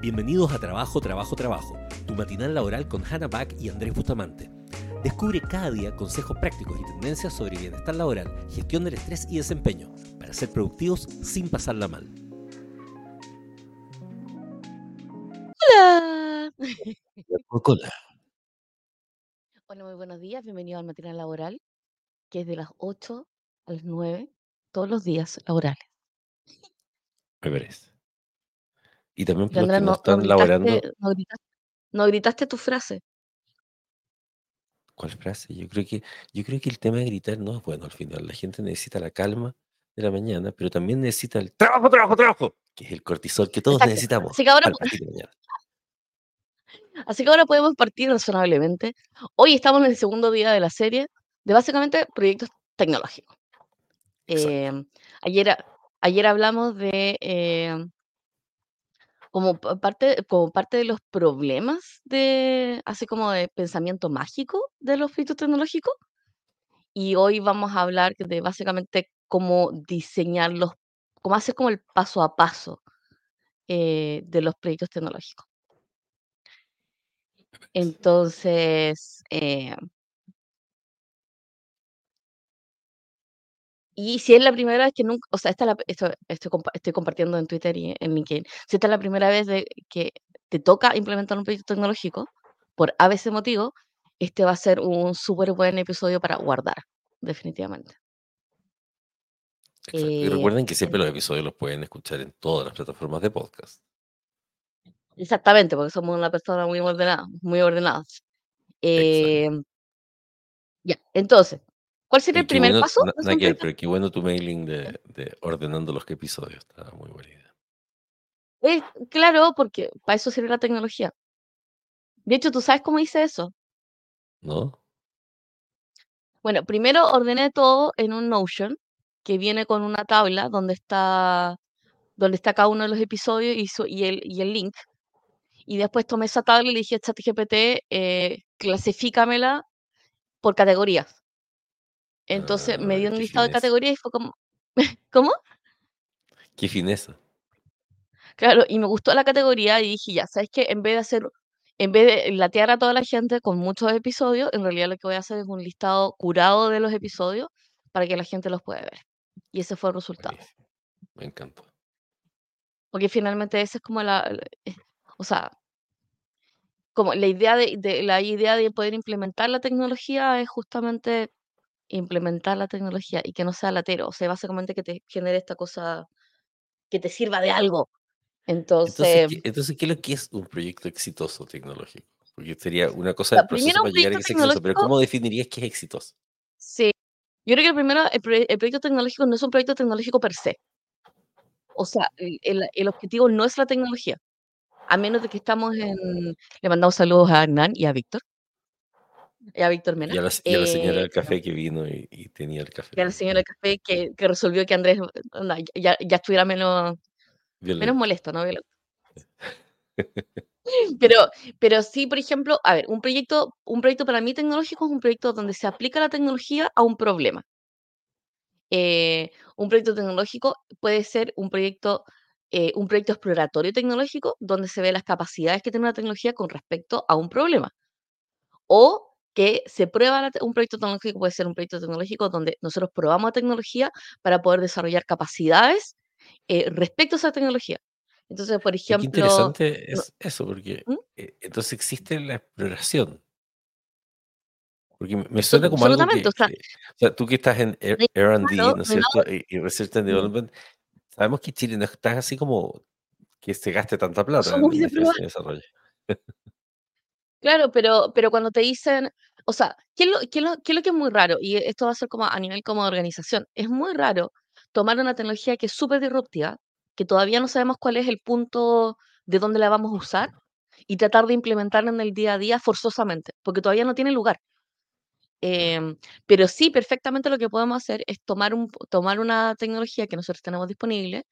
Bienvenidos a Trabajo, Trabajo, Trabajo, tu matinal laboral con Hannah Back y Andrés Bustamante. Descubre cada día consejos prácticos y tendencias sobre bienestar laboral, gestión del estrés y desempeño, para ser productivos sin pasarla mal. Hola. Hola. Hola, muy buenos días. Bienvenido al matinal laboral, que es de las 8 a las 9, todos los días laborales. Me parece. Y también por los Andrés, que no están laborando. gritaste, no gritaste, no gritaste tu frase. ¿Cuál frase? Yo creo que, yo creo que el tema de gritar no es bueno al final. La gente necesita la calma de la mañana, pero también necesita el trabajo, trabajo, trabajo, que es el cortisol que todos Exacto. necesitamos Así que ahora, así que ahora podemos partir razonablemente. Hoy estamos en el segundo día de la serie de básicamente proyectos tecnológicos. Eh, ayer, ayer hablamos de eh, como pa- parte, como parte de los problemas de, así como de pensamiento mágico de los proyectos tecnológicos. Y hoy vamos a hablar de básicamente cómo diseñarlos, cómo hacer como el paso a paso eh, de los proyectos tecnológicos. Entonces, eh, y si es la primera vez que nunca, o sea, esta es la, esto, estoy, compa- estoy compartiendo en Twitter y en LinkedIn, si esta es la primera vez de que te toca implementar un proyecto tecnológico, por ABC motivo, este va a ser un súper buen episodio para guardar, definitivamente. Exacto. Y Eh, recuerden que siempre los episodios los pueden escuchar en todas las plataformas de podcast. exactamente, porque somos una persona muy ordenada, muy ordenadas. Eh, ya, entonces, ¿cuál sería el primer bueno, paso nada un que pero qué bueno tu mailing de, de ordenando los episodios. Está muy buena idea. Eh, claro, porque para eso sirve la tecnología. De hecho, ¿tú sabes cómo hice eso? ¿No? Bueno, primero ordené todo en un Notion que viene con una tabla donde está, donde está cada uno de los episodios y, su- y, el, y el link. Y después tomé esa tabla y le dije a ChatGPT, eh, clasifícamela por categorías. Entonces me dio Ah, un listado de categorías y fue como, ¿cómo? Qué fineza. Claro, y me gustó la categoría y dije, ya, ¿sabes qué? En vez de hacer, en vez de latear a toda la gente con muchos episodios, en realidad lo que voy a hacer es un listado curado de los episodios para que la gente los pueda ver. Y ese fue el resultado. Buenísimo. Me encantó. Porque finalmente esa es como la, eh, o sea, como la idea de, de- la idea de poder implementar la tecnología es justamente implementar la tecnología y que no sea latero, o sea, básicamente que te genere esta cosa que te sirva de algo. Entonces, Entonces, ¿qué, entonces, ¿qué es lo que es un proyecto exitoso tecnológico? Porque sería una cosa del proceso para llegar a que sea exitoso, pero ¿cómo definirías que es exitoso? sí. Yo creo que primero, el, el proyecto tecnológico no es un proyecto tecnológico per se. O sea, el, el- el objetivo no es la tecnología. A menos de que estamos en... Le mandamos saludos a Hernán y a Víctor, y a Víctor Mena. Y a la, y a la señora Eh, del café que vino y, y tenía el café y a la señora del café que, que resolvió que Andrés ya, ya estuviera menos, menos molesto, ¿no? Violento. Pero, pero sí, por ejemplo, a ver, un proyecto, un proyecto para mí tecnológico es un proyecto donde se aplica la tecnología a un problema. Eh, un proyecto tecnológico puede ser un proyecto, eh, un proyecto exploratorio tecnológico donde se ve las capacidades que tiene una tecnología con respecto a un problema. O que se prueba un proyecto tecnológico, puede ser un proyecto tecnológico donde nosotros probamos la tecnología para poder desarrollar capacidades eh, respecto a esa tecnología. Entonces, por Y qué ejemplo, interesante no- es eso, porque ¿Mm? eh, entonces existe la exploración. Porque me- suena como algo absolutamente, o que, sea, que- o sea, tú que estás en de R&D, ¿no es cierto? Y, y Research and Development, sabemos que Chile no está así como que se gaste tanta plata en desarrollo. Claro, pero, pero cuando te dicen, o sea, ¿qué es, lo, qué es lo- qué es lo que es muy raro? Y esto va a ser como a nivel como de organización. Es muy raro tomar una tecnología que es súper disruptiva, que todavía no sabemos cuál es el punto de dónde la vamos a usar, y tratar de implementarla en el día a día forzosamente, porque todavía no tiene lugar. Em, pero sí, perfectamente lo que podemos hacer es tomar, un, tomar una tecnología que nosotros tenemos disponible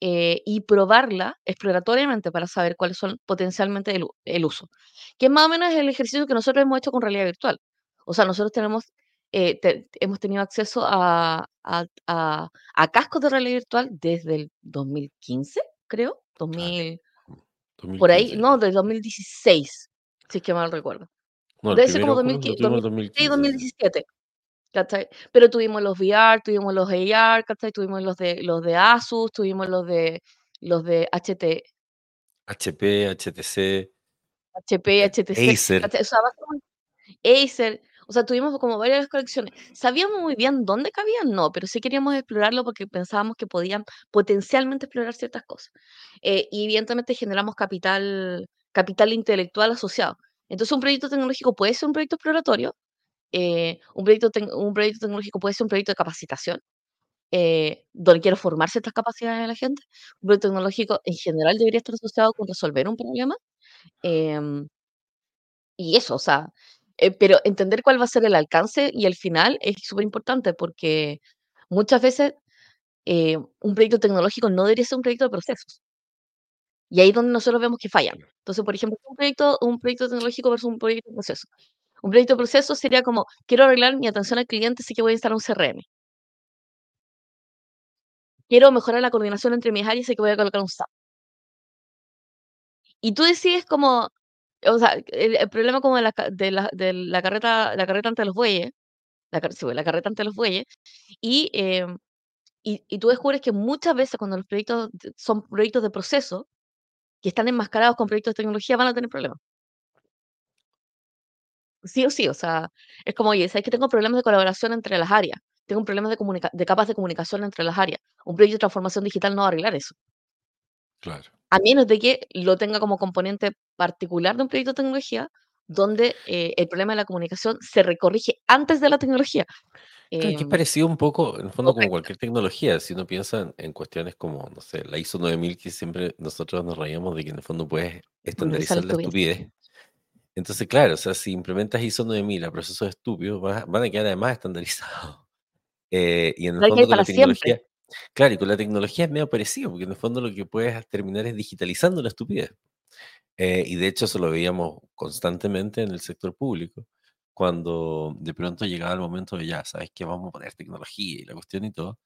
eh, y probarla exploratoriamente para saber cuáles son potencialmente el, el uso. Que es más o menos el ejercicio que nosotros hemos hecho con realidad virtual. O sea, nosotros tenemos, eh, te- hemos tenido acceso a, a, a- a cascos de realidad virtual desde el 2015, creo, Claro. 2000, Por ahí, 2015. no, del 2016, si es que mal recuerdo. No, Debe ser como Oculus 2015, lo tuvimos en 2016, 2015. 2017. ¿Cachai? Pero tuvimos los VR, tuvimos los AR, ¿cachai? Tuvimos los de los de Asus, tuvimos los de los de HT, HP, HTC, HP, eh, HTC, Acer. ¿cachai? O sea, Acer, o sea, tuvimos como varias colecciones. ¿Sabíamos muy bien dónde cabían? No, pero sí queríamos explorarlo porque pensábamos que podían potencialmente explorar ciertas cosas. Eh, y evidentemente generamos capital, capital intelectual asociado. Entonces, un proyecto tecnológico puede ser un proyecto exploratorio, eh, un, proyecto un proyecto tecnológico puede ser un proyecto de capacitación, eh, donde quiero formar ciertas capacidades de la gente. Un proyecto tecnológico en general debería estar asociado con resolver un problema. em, y eso, o sea, eh, pero entender cuál va a ser el alcance y el final es súper importante porque muchas veces eh, un proyecto tecnológico no debería ser un proyecto de procesos. Y ahí es donde nosotros vemos que fallan. Entonces, por ejemplo, un proyecto, un proyecto tecnológico versus un proyecto de proceso. Un proyecto de proceso sería como, quiero arreglar mi atención al cliente, así que voy a instalar un CRM. Quiero mejorar la coordinación entre mis áreas, así que voy a colocar un SAP. Y tú decides como, o sea, el, el problema como de la, de de la carreta, la carreta ante los bueyes, la, la carreta ante los bueyes, y, eh, y, y tú descubres que muchas veces cuando los proyectos son proyectos de proceso, que están enmascarados con proyectos de tecnología, van a tener problemas. Sí o sí, o sea, es como, oye, sabes que tengo problemas de colaboración entre las áreas, tengo de, comunica- de capas de comunicación entre las áreas. Un proyecto de transformación digital no va a arreglar eso. Claro. A menos de que lo tenga como componente particular de un proyecto de tecnología, donde eh, el problema de la comunicación se recorrige antes de la tecnología. Claro, que es Em, parecido un poco, en el fondo, como correcto. cualquier tecnología. Si uno piensa en, en cuestiones como, no sé, la ISO 9000, que siempre nosotros nos reíamos de que en el fondo puedes estandarizar la estupidez. estupidez. Entonces, claro, o sea, si implementas ISO 9000 a procesos estúpidos, va- van a quedar además estandarizados. Eh, y en el Pero que fondo con la para siempre. tecnología, claro, y con la tecnología es medio parecido, porque en el fondo lo que puedes terminar es digitalizando la estupidez. Eh, y de hecho eso lo veíamos constantemente en el sector público, cuando de pronto llegaba el momento de ya, ¿sabes qué? Vamos a poner tecnología y la cuestión y todo.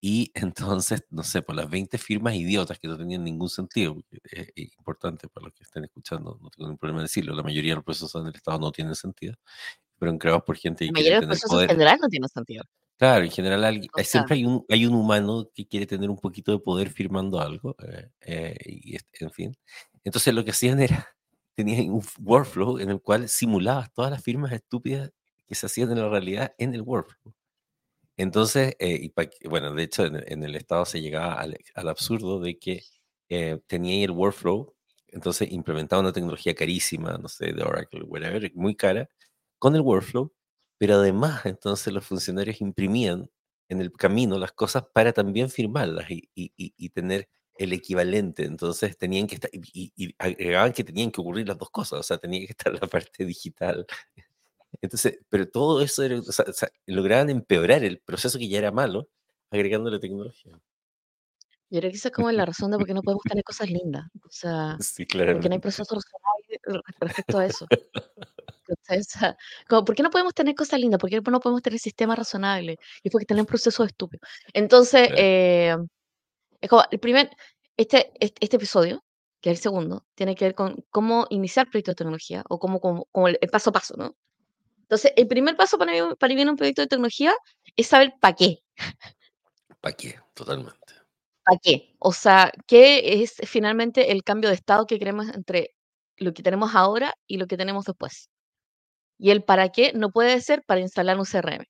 Y entonces, no sé, por las 20 firmas idiotas que no tenían ningún sentido, es, importante para los que estén escuchando, no tengo ningún problema en decirlo, la mayoría de los procesos en el Estado no tienen sentido, fueron creados por gente La que mayoría quiere de los procesos en poder. general no tienen sentido. Claro, en general hay- sea, siempre hay un, hay un humano que quiere tener un poquito de poder firmando algo, eh, eh, y en fin. Entonces lo que hacían era, tenían un workflow en el cual simulabas todas las firmas estúpidas que se hacían en la realidad en el workflow. Entonces, eh, y pa que- bueno, de hecho en, el en el estado se llegaba al, al absurdo de que eh, tenía ahí el workflow, entonces implementaba una tecnología carísima, no sé, de Oracle, whatever, muy cara, con el workflow, pero además entonces los funcionarios imprimían en el camino las cosas para también firmarlas y, y- y- y tener el equivalente. Entonces tenían que estar, y, y- y agregaban que tenían que ocurrir las dos cosas, o sea, tenía que estar la parte digital. Entonces, pero todo eso era, o sea, o sea, lograban empeorar el proceso que ya era malo, agregándole tecnología. yo creo que esa es como la razón de por qué no podemos tener cosas lindas. O sea, Sí, porque no hay claramente. proceso razonable re- respecto a eso. sea, como, ¿por qué no podemos tener cosas lindas? ¿Por qué no podemos tener sistemas razonables? Y porque tenemos procesos estúpidos. Entonces, eh, es como el primer, este, este, este episodio, que es el segundo, tiene que ver con cómo iniciar proyectos de tecnología o cómo, cómo, cómo el, el paso a paso, ¿no? Entonces, el primer paso para, mí- para en un proyecto de tecnología es saber para qué. ¿Para qué? Totalmente. ¿Para qué? O sea, ¿qué es finalmente el cambio de estado que queremos entre lo que tenemos ahora y lo que tenemos después? Y el para qué no puede ser para instalar un CRM.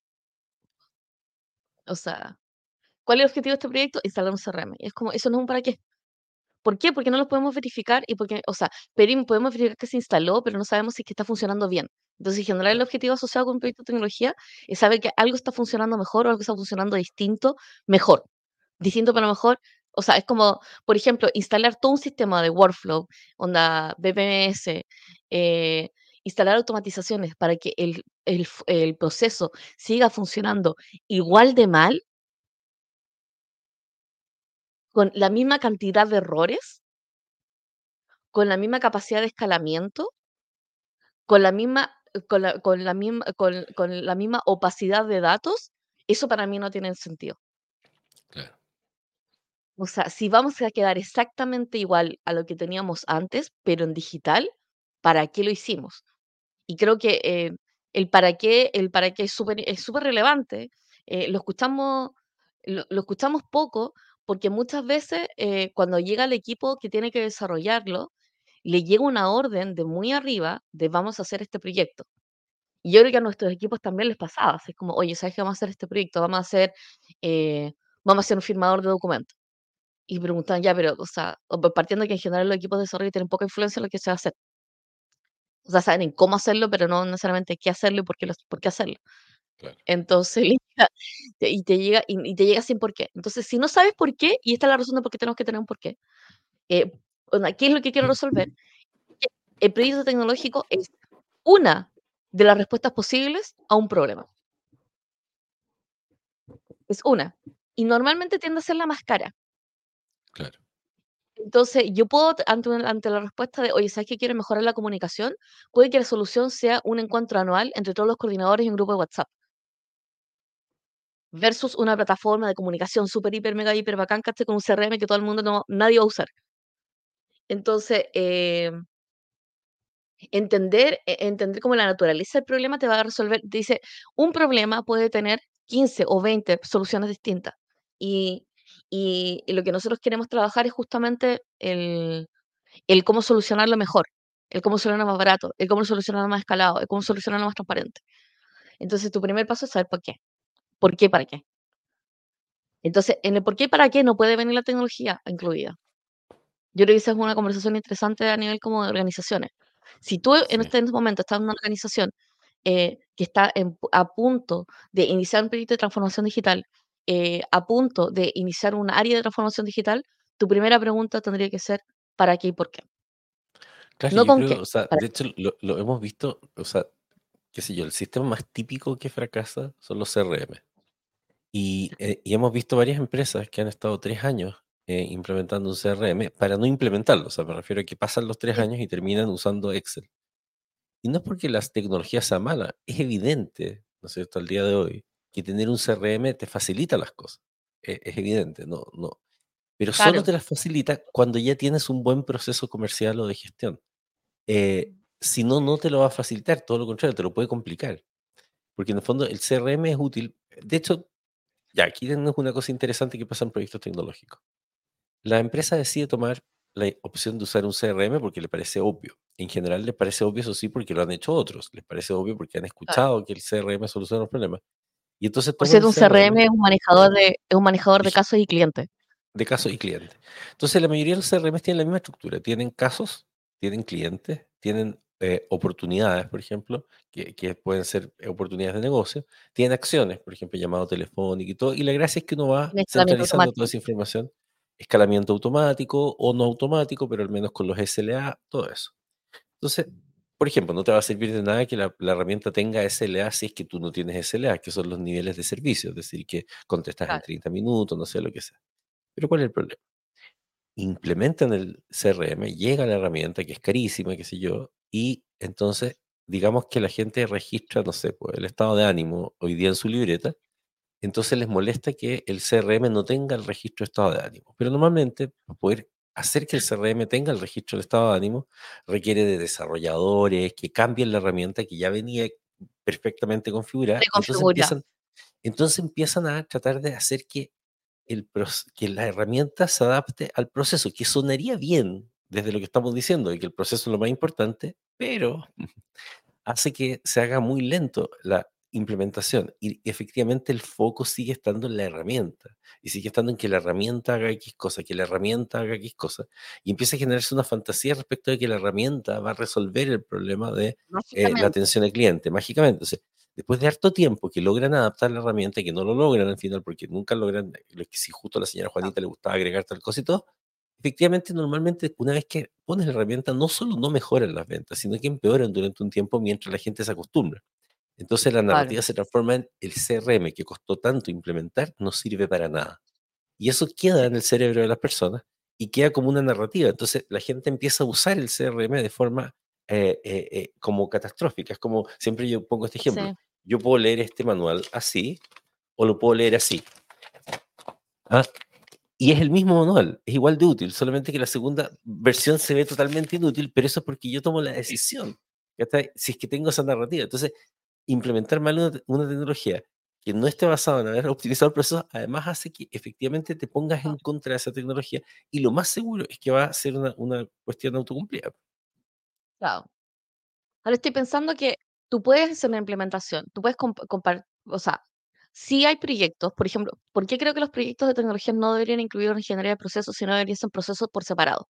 O sea, ¿cuál es el objetivo de este proyecto? Instalar un CRM. Y es como, eso no es un para qué. ¿Por qué? Porque no lo podemos verificar y porque, o sea, podemos verificar que se instaló, pero no sabemos si está funcionando bien. Entonces, en general, el objetivo asociado con un proyecto de tecnología es saber que algo está funcionando mejor o algo está funcionando distinto, mejor. Distinto, pero mejor. O sea, es como, por ejemplo, instalar todo un sistema de workflow, onda BPMS, eh, instalar automatizaciones para que el proceso siga funcionando igual de mal, con la misma cantidad de errores, con la misma capacidad de escalamiento, con la misma, con la, con la misma, con, con la misma opacidad de datos, eso para mí no tiene sentido. Claro. O sea, si vamos a quedar exactamente igual a lo que teníamos antes, pero en digital, ¿para qué lo hicimos? Y creo que eh, el para qué, el para qué es súper es súper relevante. Eh, lo escuchamos, lo, lo escuchamos poco porque muchas veces eh, cuando llega el equipo que tiene que desarrollarlo, le llega una orden de muy arriba de vamos a hacer este proyecto. Y yo creo que a nuestros equipos también les pasaba, así como, oye, ¿sabes qué vamos a hacer este proyecto? Vamos a hacer, eh, vamos a hacer un firmador de documentos. Y preguntan, ya, pero, o sea, partiendo que en general los equipos de desarrollo tienen poca influencia en lo que se va a hacer. O sea, saben en cómo hacerlo, pero no necesariamente qué hacerlo y por qué, por qué hacerlo. Claro. Entonces, y te llega, y, te llega sin por qué. Entonces, si no sabes por qué, y esta es la razón de por qué tenemos que tener un por qué, eh, onda, ¿qué es lo que quiero resolver? Que El proyecto tecnológico es una de las respuestas posibles a un problema. Es una. Y normalmente tiende a ser la más cara. Claro. Entonces, yo puedo, ante, ante la respuesta de, oye, ¿sabes qué quiero mejorar la comunicación? Puede que la solución sea un encuentro anual entre todos los coordinadores y un grupo de WhatsApp, versus una plataforma de comunicación súper, hiper, mega, hiper bacán, ¿cachai? Con un CRM que todo el mundo no, nadie va a usar. Entonces, eh, entender, e- entender cómo la naturaleza del problema te va a resolver. Dice, un problema puede tener 15 o 20 soluciones distintas. Y, y, y lo que nosotros queremos trabajar es justamente el, el cómo solucionarlo mejor, el cómo solucionarlo más barato, el cómo solucionarlo más escalado, el cómo solucionarlo más transparente. Entonces, tu primer paso es saber por qué. ¿Por qué, para qué? Entonces, en el por qué, para qué no puede venir la tecnología incluida. Yo creo que esa es una conversación interesante a nivel como de organizaciones. Si tú en este momento estás en una organización eh, que está en a punto de iniciar un proyecto de transformación digital, eh, a punto de iniciar un área de transformación digital, tu primera pregunta tendría que ser ¿para qué y por qué? Claro, No con creo, qué, o sea, de hecho lo, lo hemos visto, o sea, qué sé yo, el sistema más típico que fracasa son los CRM. Y, eh, y hemos visto varias empresas que han estado tres años eh, implementando un CRM para no implementarlo. O sea, me refiero a que pasan los tres años y terminan usando Excel. Y no es porque las tecnologías sean malas, es evidente, ¿no es cierto?, al día de hoy, que tener un CRM te facilita las cosas. E- Es, evidente, no, no. Pero solo Claro, te las facilita cuando ya tienes un buen proceso comercial o de gestión. Eh, si no, no te lo va a facilitar, todo lo contrario, te lo puede complicar. Porque en el fondo el CRM es útil. De hecho, ya, aquí tenemos una cosa interesante que pasa en proyectos tecnológicos. La empresa decide tomar la opción de usar un CRM porque le parece obvio. En general les parece obvio, eso sí, porque lo han hecho otros. Les parece obvio porque han claro. escuchado que el CRM soluciona los problemas. Y entonces Por cierto, un CRM CRM es un manejador de, es un manejador de casos y clientes. de casos y clientes. Entonces la mayoría de los CRM tienen la misma estructura. Tienen casos, tienen clientes, tienen eh, oportunidades, por ejemplo, que, que pueden ser oportunidades de negocio. Tienen acciones, por ejemplo, llamado telefónico y todo. Y la gracia es que uno va centralizando toda automático. esa información. Escalamiento automático o no automático, pero al menos con los SLA, todo eso. Entonces, por ejemplo, no te va a servir de nada que la, la herramienta tenga SLA si es que tú no tienes SLA, que son los niveles de servicio, es decir, que contestas en Claro. 30 minutos, no sé lo que sea. Pero ¿cuál es el problema? implementan el CRM, llega la herramienta que es carísima, qué sé yo, y entonces digamos que la gente registra, no sé, pues, el estado de ánimo hoy día en su libreta, entonces les molesta que el CRM no tenga el registro de estado de ánimo. Pero normalmente, para poder hacer que el CRM tenga el registro del estado de ánimo, requiere de desarrolladores que cambien la herramienta que ya venía perfectamente configurada, entonces empiezan, entonces empiezan a tratar de hacer que el que la herramienta se adapte al proceso, que sonaría bien desde lo que estamos diciendo, de que el proceso es lo más importante, pero hace que se haga muy lento la implementación y efectivamente el foco sigue estando en la herramienta y sigue estando en que la herramienta haga X cosa, que la herramienta haga X cosa y empieza a generarse una fantasía respecto de que la herramienta va a resolver el problema de eh, la atención al cliente mágicamente. Después de harto tiempo que logran adaptar la herramienta, que no lo logran al final porque nunca logran, lo que si justo a la señora Juanita le gustaba agregar tal cosa y todo, efectivamente, normalmente una vez que pones la herramienta, no solo no mejoran las ventas, sino que empeoran durante un tiempo mientras la gente se acostumbra. Entonces la Claro. narrativa se transforma en el CRM que costó tanto implementar, no sirve para nada. Y eso queda en el cerebro de las personas y queda como una narrativa. Entonces la gente empieza a usar el CRM de forma eh, eh, eh, como catastrófica. Es como, siempre yo pongo este ejemplo, Sí. yo puedo leer este manual así o lo puedo leer así. ¿ah? Y es el mismo manual, es igual de útil, solamente que la segunda versión se ve totalmente inútil, pero eso es porque yo tomo la decisión, si es que tengo esa narrativa. Entonces, implementar mal una, tecnología que no esté basada en haber optimizado el proceso, además hace que efectivamente te pongas en contra de esa tecnología y lo más seguro es que va a ser una, una cuestión autocumplida. Claro. Ahora estoy pensando que tú puedes hacer una implementación, tú puedes compartir, o sea, si hay proyectos, por ejemplo, ¿por qué creo que los proyectos de tecnología no deberían incluir una ingeniería de procesos, sino deberían ser procesos por separado?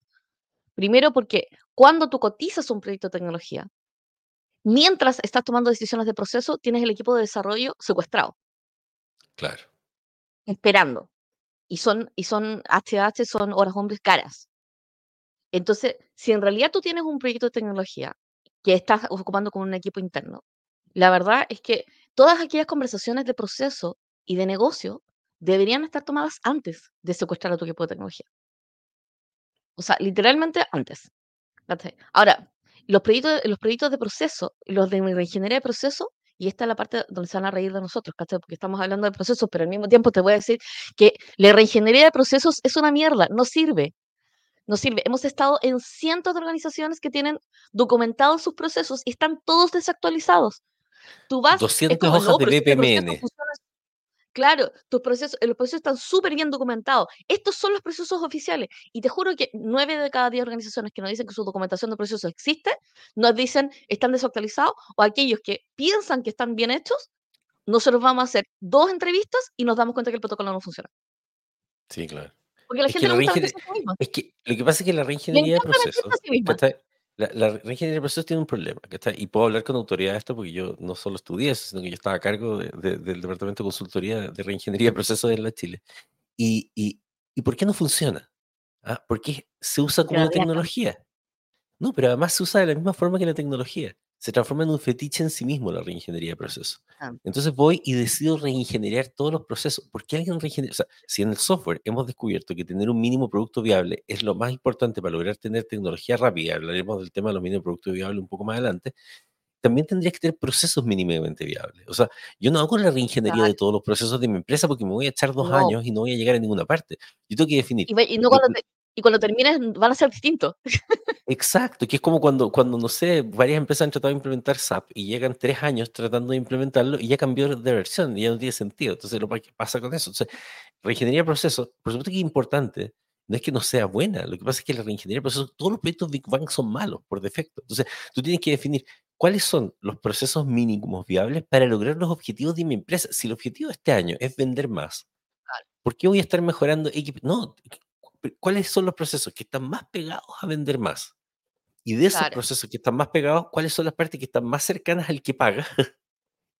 Primero, porque cuando tú cotizas un proyecto de tecnología, mientras estás tomando decisiones de proceso, tienes el equipo de desarrollo secuestrado. Claro. Esperando. Y son, y son HH, son horas hombres caras. Entonces, si en realidad tú tienes un proyecto de tecnología que estás ocupando con un equipo interno, la verdad es que todas aquellas conversaciones de proceso y de negocio deberían estar tomadas antes de secuestrar a tu equipo de tecnología. O sea, literalmente antes. Ahora, los proyectos, los proyectos de proceso, los de ingeniería de proceso, y esta es la parte donde se van a reír de nosotros. Porque estamos hablando de procesos, pero al mismo tiempo te voy a decir que la reingeniería de procesos es una mierda, no sirve. No sirve. Hemos estado en cientos de organizaciones que tienen documentados sus procesos y están todos desactualizados. Tú vas... 200 hojas de BPMN. Claro, tus procesos, los procesos están súper bien documentados. Estos son los procesos oficiales. Y te juro que nueve de cada diez organizaciones que nos dicen que su documentación de procesos existe, nos dicen están desactualizados, o aquellos que piensan que están bien hechos, nosotros vamos a hacer dos entrevistas y nos damos cuenta que el protocolo no funciona. Sí, claro. Porque la es gente que no Es que lo que pasa es que la reingeniería de procesos. La, la reingeniería de procesos tiene un problema, Y puedo hablar con autoridad de esto porque yo no solo estudié eso, sino que yo estaba a cargo del Departamento de Consultoría de Reingeniería de Procesos en la Chile. ¿Y, y, y por qué no funciona? ¿Ah? Porque se usa como tecnología. No, pero además se usa de la misma forma que la tecnología se transforma en un fetiche en sí mismo la reingeniería de procesos. Ah. Entonces voy y decido reingenierar todos los procesos. ¿Por qué alguien reingenera? O sea, si en el software hemos descubierto que tener un mínimo producto viable es lo más importante para lograr tener tecnología rápida, hablaremos del tema de los mínimos productos viables un poco más adelante, también tendría que tener procesos mínimamente viables. O sea, yo no hago la reingeniería de todos los procesos de mi empresa porque me voy a echar dos años y no voy a llegar a ninguna parte. Yo tengo que definir. Y, no cuando, y cuando termines van a ser distintos. Exacto, que es como cuando, cuando, no sé, varias empresas han tratado de implementar SAP y llegan tres años tratando de implementarlo y ya cambió de versión y ya no tiene sentido. Entonces, lo que pasa con eso. Entonces, reingeniería de procesos, por supuesto que es importante, no es que no sea buena, lo que pasa es que la reingeniería de procesos, todos los proyectos Big Bang son malos por defecto. Entonces, tú tienes que definir cuáles son los procesos mínimos viables para lograr los objetivos de mi empresa. Si el objetivo de este año es vender más, ¿por qué voy a estar mejorando? No, ¿cuáles son los procesos que están más pegados a vender más? Y de esos procesos que están más pegados, ¿cuáles son las partes que están más cercanas al que paga?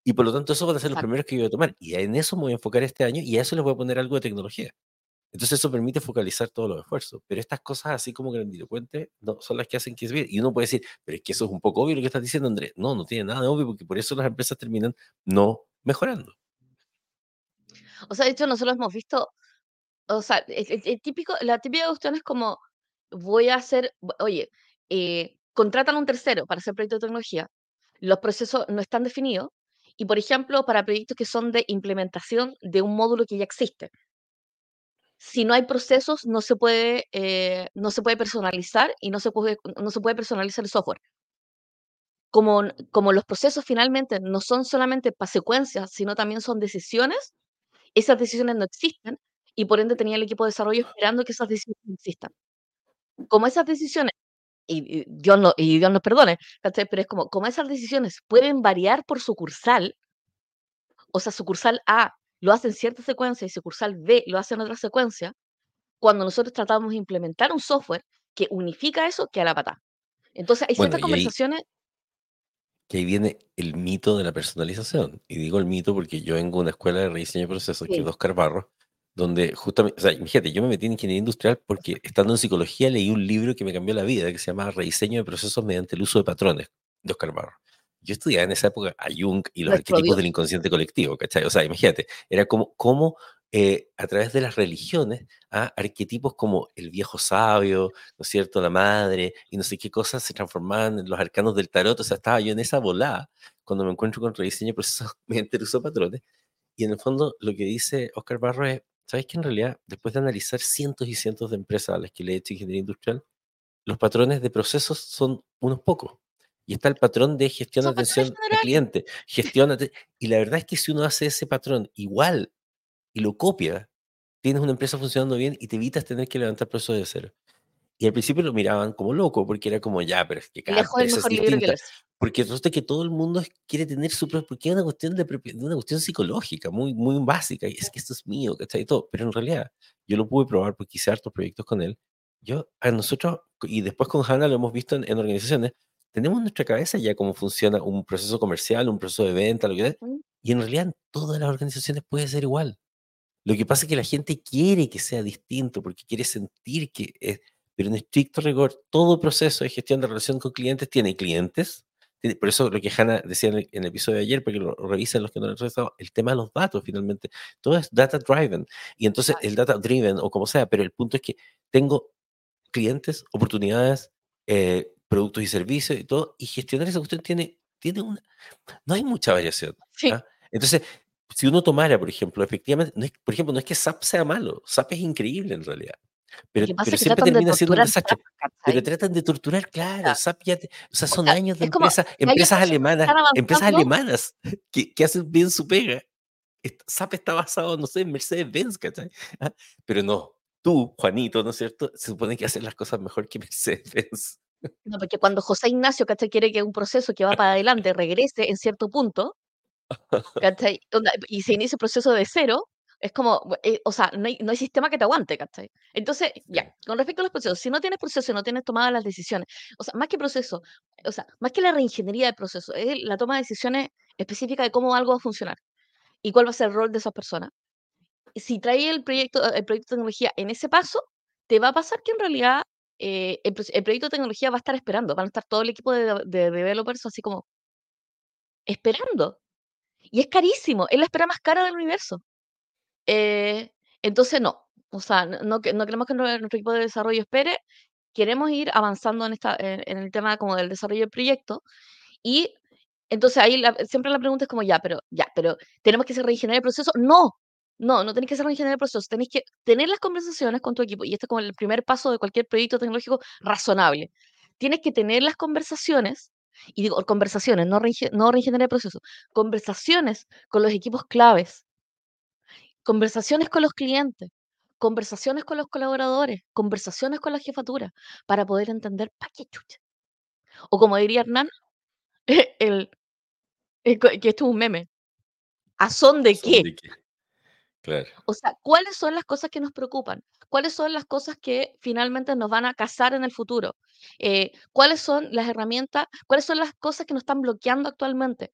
y por lo tanto, esos van a ser los primeros que yo voy a tomar. Y en eso me voy a enfocar este año y a eso les voy a poner algo de tecnología. Entonces eso permite focalizar todos los esfuerzos. Pero estas cosas así como grandilocuentes no, son las que hacen que es bien. Y uno puede decir, pero es que eso es un poco obvio lo que estás diciendo, Andrés. No, no tiene nada de obvio porque por eso las empresas terminan no mejorando. O sea, de hecho, nosotros hemos visto, o sea, el, típico, la típica cuestión es como, voy a hacer, oye, eh, contratan a un tercero para hacer proyectos de tecnología, los procesos no están definidos, y por ejemplo, para proyectos que son de implementación de un módulo que ya existe. Si no hay procesos, no se puede, eh, no se puede personalizar y no se puede, no se puede personalizar el software. Como, como los procesos finalmente no son solamente para secuencias, sino también son decisiones, esas decisiones no existen y por ende tenía el equipo de desarrollo esperando que esas decisiones existan. Como esas decisiones y, Dios, no, y Dios nos perdone, pero es como, como esas decisiones pueden variar por sucursal, o sea, sucursal A lo hace en cierta secuencia y sucursal B lo hace en otra secuencia, cuando nosotros tratamos de implementar un software que unifica eso, que a la pata. Entonces, hay ciertas conversaciones... que ahí viene el mito de la personalización. Y digo el mito porque yo vengo a una escuela de rediseño de procesos, que es Oscar Barro, donde justamente, o sea, fíjate, yo me metí en ingeniería industrial porque estando en psicología leí un libro que me cambió la vida, que se llama Rediseño de procesos mediante el uso de patrones, de Oscar Barro. Yo estudiaba en esa época a Jung y los arquetipos del inconsciente colectivo, ¿cachai? O sea, imagínate, era como, como eh, a través de las religiones, a arquetipos como el viejo sabio, ¿no es cierto?, la madre, y no sé qué cosas se transformaban en los arcanos del tarot. O sea, estaba yo en esa volada cuando me encuentro con rediseño de procesos mediante el uso de patrones. Y en el fondo, lo que dice Oscar Barro es, ¿Sabes que en realidad, después de analizar cientos y cientos de empresas a las que le he hecho ingeniería industrial, los patrones de procesos son unos pocos? Y está el patrón de gestión de atención al cliente. Gestión y la verdad es que si uno hace ese patrón igual y lo copia, tienes una empresa funcionando bien y te evitas tener que levantar procesos de cero. Y al principio lo miraban como loco, porque era como, ya, pero es que cada empresa es distinta. Porque resulta que todo el mundo quiere tener su propio, porque es una cuestión de, una cuestión psicológica, muy, muy básica, y es que esto es mío, ¿cachai? Y todo. Pero en realidad, yo lo pude probar porque hice hartos proyectos con él. Yo, a nosotros, y después con Hanna lo hemos visto en, en organizaciones, tenemos en nuestra cabeza ya cómo funciona un proceso comercial, un proceso de venta, lo que sea, y en realidad en todas las organizaciones puede ser igual. Lo que pasa es que la gente quiere que sea distinto porque quiere sentir que es, pero en estricto rigor, todo proceso de gestión de relación con clientes tiene clientes. por eso lo que Hanna decía en el, episodio de ayer, porque lo revisen los que no lo han revisado, el tema de los datos finalmente, todo es data driven. Y entonces el data driven o como sea, pero el punto es que tengo clientes, oportunidades, eh, productos y servicios y todo, y gestionar esa cuestión tiene, tiene una... No hay mucha variación. ¿ah? Entonces, si uno tomara, por ejemplo, efectivamente, no es, por ejemplo, no es que SAP sea malo, SAP es increíble en realidad. Pero, siempre termina siendo un desastre. pero tratan de torturar, claro. SAP ya o sea, son años de empresas, empresas alemanas, empresas alemanas que, que, hacen bien su pega. SAP está basado, no sé, en Mercedes-Benz, ¿cachai? Ah, pero no, tú, Juanito, ¿no es cierto? Se supone que haces las cosas mejor que Mercedes-Benz. No, porque cuando José Ignacio, ¿cachai? Quiere que un proceso que va para adelante regrese en cierto punto, ¿cachai? Y se inicia el proceso de cero, es como, eh, o sea, no hay, no hay, sistema que te aguante, ¿cachai? Entonces, ya, con respecto a los procesos, si no tienes proceso, no tienes tomadas las decisiones, o sea, más que proceso, o sea, más que la reingeniería del proceso, es la toma de decisiones específicas de cómo algo va a funcionar y cuál va a ser el rol de esas personas. Si trae el proyecto, el proyecto de tecnología en ese paso, te va a pasar que en realidad eh, el, proyecto de tecnología va a estar esperando, van a estar todo el equipo de, de developers así como esperando. Y es carísimo, es la espera más cara del universo. Eh, entonces, no, o sea, no, no, queremos que nuestro, equipo de desarrollo espere, queremos ir avanzando en, esta, en, el tema como del desarrollo del proyecto y entonces ahí siempre la pregunta es como, ya, pero, ya, pero ¿tenemos que reingeniería el proceso? No, no, no tenéis que reingeniería el proceso, tenéis que tener las conversaciones con tu equipo y este es como el primer paso de cualquier proyecto tecnológico razonable. Tienes que tener las conversaciones y digo, conversaciones, no, no reingeniería el proceso, conversaciones con los equipos claves conversaciones con los clientes, conversaciones con los colaboradores, conversaciones con la jefatura, para poder entender para qué chucha. O como diría Hernán, el, que esto es un meme. ¿A son de qué? Claro. O sea, ¿cuáles son las cosas que nos preocupan? ¿Cuáles son las cosas que finalmente nos van a casar en el futuro? Eh, ¿Cuáles son las herramientas? ¿Cuáles son las cosas que nos están bloqueando actualmente?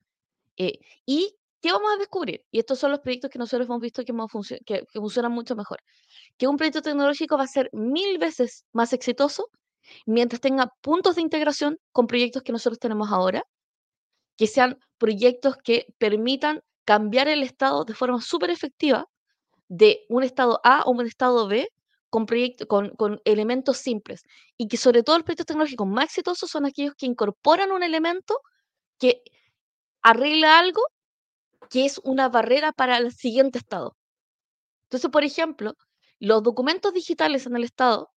Eh, y ¿Qué vamos a descubrir? Y estos son los proyectos que nosotros hemos visto que, que, funcionan mucho mejor. Que un proyecto tecnológico va a ser mil veces más exitoso mientras tenga puntos de integración con proyectos que nosotros tenemos ahora, que sean proyectos que permitan cambiar el estado de forma súper efectiva de un estado A a un estado B con, con, con, elementos simples. Y que sobre todo los proyectos tecnológicos más exitosos son aquellos que incorporan un elemento que arregla algo que es una barrera para el siguiente estado. Entonces, por ejemplo, los documentos digitales en el Estado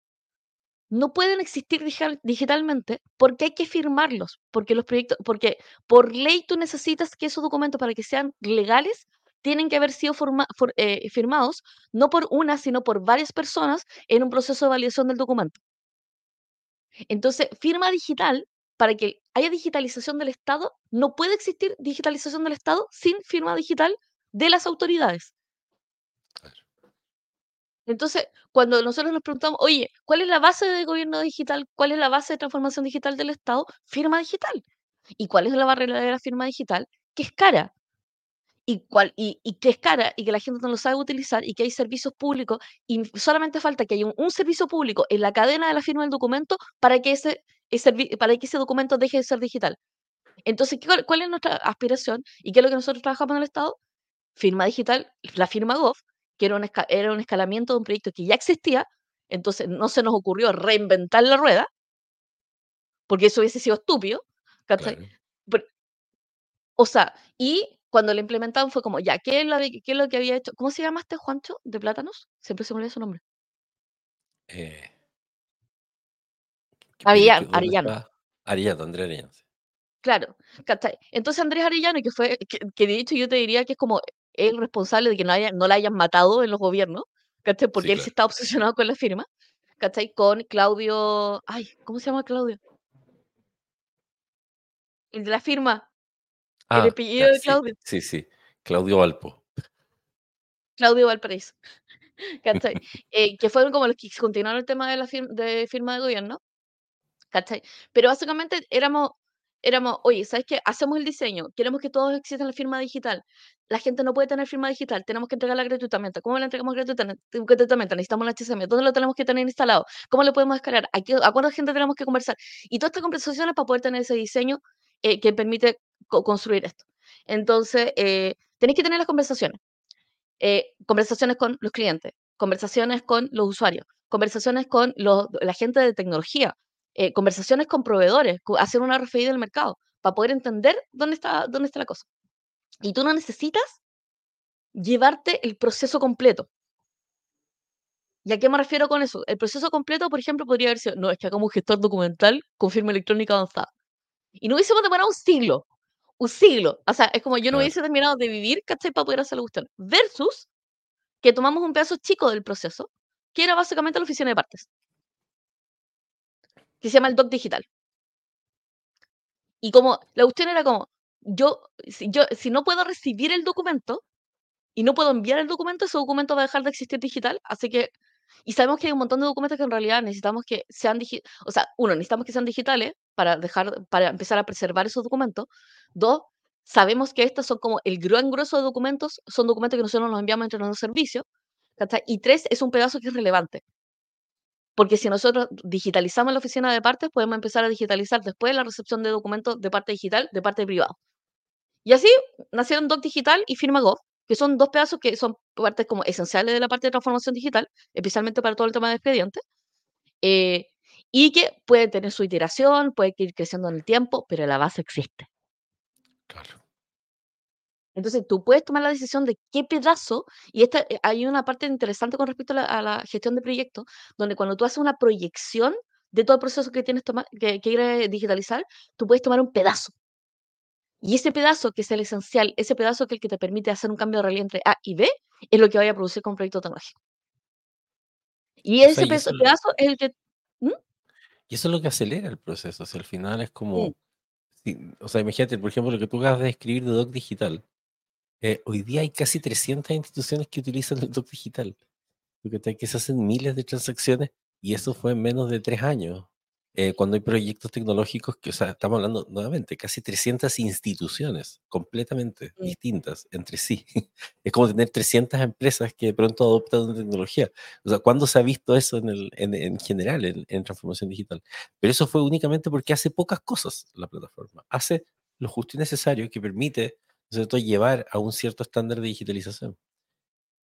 no pueden existir digitalmente porque hay que firmarlos, porque los proyectos, porque por ley tú necesitas que esos documentos para que sean legales tienen que haber sido eh, firmados no por una, sino por varias personas en un proceso de validación del documento. Entonces, firma digital para que haya digitalización del Estado, no puede existir digitalización del Estado sin firma digital de las autoridades. Entonces, cuando nosotros nos preguntamos, oye, ¿cuál es la base de gobierno digital? ¿Cuál es la base de transformación digital del Estado? Firma digital. ¿Y cuál es la barrera de la firma digital? Que es cara y, cuál, y, que es cara y que la gente no lo sabe utilizar y que hay servicios públicos y solamente falta que haya un, servicio público en la cadena de la firma del documento para que ese, para que ese documento deje de ser digital. Entonces, ¿cuál, es nuestra aspiración y qué es lo que nosotros trabajamos en el Estado? Firma digital, la firma Gov, que era un, era un escalamiento de un proyecto que ya existía, entonces no se nos ocurrió reinventar la rueda, porque eso hubiese sido estúpido. o sea, y cuando lo implementaron fue como, ya, ¿qué es, lo, qué es lo que había hecho? ¿Cómo se llama este Juancho de Plátanos? Siempre se me olvida su nombre. Eh, Arellano, Arellano. Arellano, Andrés Arellano. Claro, Entonces Andrés Arellano, que fue, que, de hecho yo te diría que es como el responsable de que no, haya, no la hayan matado en los gobiernos, ¿cachai? Porque él se está obsesionado con la firma, ¿cachai? Con Claudio, ay, ¿cómo se llama Claudio? El de la firma. El Ah, apellido de Claudio. Sí, sí, Claudio Valpo. Claudio Valparaíso. ¿Cachai? Eh, que fueron como los que continuaron el tema de la de firma de gobierno. ¿Cachai? Pero básicamente éramos, éramos, oye, ¿sabes qué? Hacemos el diseño, queremos que todos existan la firma digital. La gente no puede tener firma digital, tenemos que entregarla gratuitamente. ¿Cómo la entregamos gratuitamente? Necesitamos el HCM. ¿Dónde lo tenemos que tener instalado? ¿Cómo lo podemos descargar? ¿A, qué, a cuánta gente tenemos que conversar? Y todas estas conversaciones para poder tener ese diseño eh, que permite construir esto. Entonces, eh, tenéis que tener las conversaciones. Eh, conversaciones con los clientes, conversaciones con los usuarios, conversaciones con la gente de tecnología, eh, conversaciones con proveedores, hacer una RFI del mercado, para poder entender dónde está, dónde está la cosa. Y tú no necesitas llevarte el proceso completo. ¿Y a qué me refiero con eso? El proceso completo, por ejemplo, podría haber sido, no, es que hagamos un gestor documental con firma electrónica avanzada. Y no hubiésemos demorado un siglo un siglo. O sea, es como yo no hubiese terminado de vivir, ¿cachai? Para poder hacer la cuestión. Versus que tomamos un pedazo chico del proceso, que era básicamente la oficina de partes. Que se llama el doc digital. Y como la cuestión era como, yo si, yo, si no puedo recibir el documento y no puedo enviar el documento, ese documento va a dejar de existir digital. Así que, y sabemos que hay un montón de documentos que en realidad necesitamos que sean digitales. O sea, uno, necesitamos que sean digitales para, dejar, para empezar a preservar esos documentos. Dos, sabemos que estos son como el gran grueso de documentos, son documentos que nosotros nos enviamos entre los servicios. Y tres, es un pedazo que es relevante. Porque si nosotros digitalizamos la oficina de partes, podemos empezar a digitalizar después la recepción de documentos de parte digital, de parte privada. Y así nacieron Doc Digital y Firma Gov, que son dos pedazos que son partes como esenciales de la parte de transformación digital, especialmente para todo el tema de expedientes. Eh, y que puede tener su iteración, puede ir creciendo en el tiempo, pero la base existe. Claro. Entonces, tú puedes tomar la decisión de qué pedazo, y esta, eh, hay una parte interesante con respecto a la, gestión de proyectos, donde cuando tú haces una proyección de todo el proceso que tienes que, que quieres digitalizar, tú puedes tomar un pedazo. Y ese pedazo, que es el esencial, ese pedazo que es el que te permite hacer un cambio de realidad entre A y B, es lo que vaya a producir con un proyecto tecnológico. Y ese pedazo, es el que ¿Mm? Y eso es lo que acelera el proceso. O al final es como. o sea, imagínate, por ejemplo, lo que tú acabas de escribir de Doc Digital. Eh, hoy día hay casi 300 instituciones que utilizan el Doc Digital. Porque que se hacen miles de transacciones y eso fue en menos de tres años. Eh, cuando hay proyectos tecnológicos que, o sea, estamos hablando nuevamente, casi 300 instituciones completamente distintas entre sí. es como tener 300 empresas que de pronto adoptan una tecnología. O sea, ¿cuándo se ha visto eso en, el, en, en general, en, en, transformación digital? Pero eso fue únicamente porque hace pocas cosas la plataforma. Hace lo justo y necesario que permite ¿cierto? llevar a un cierto estándar de digitalización.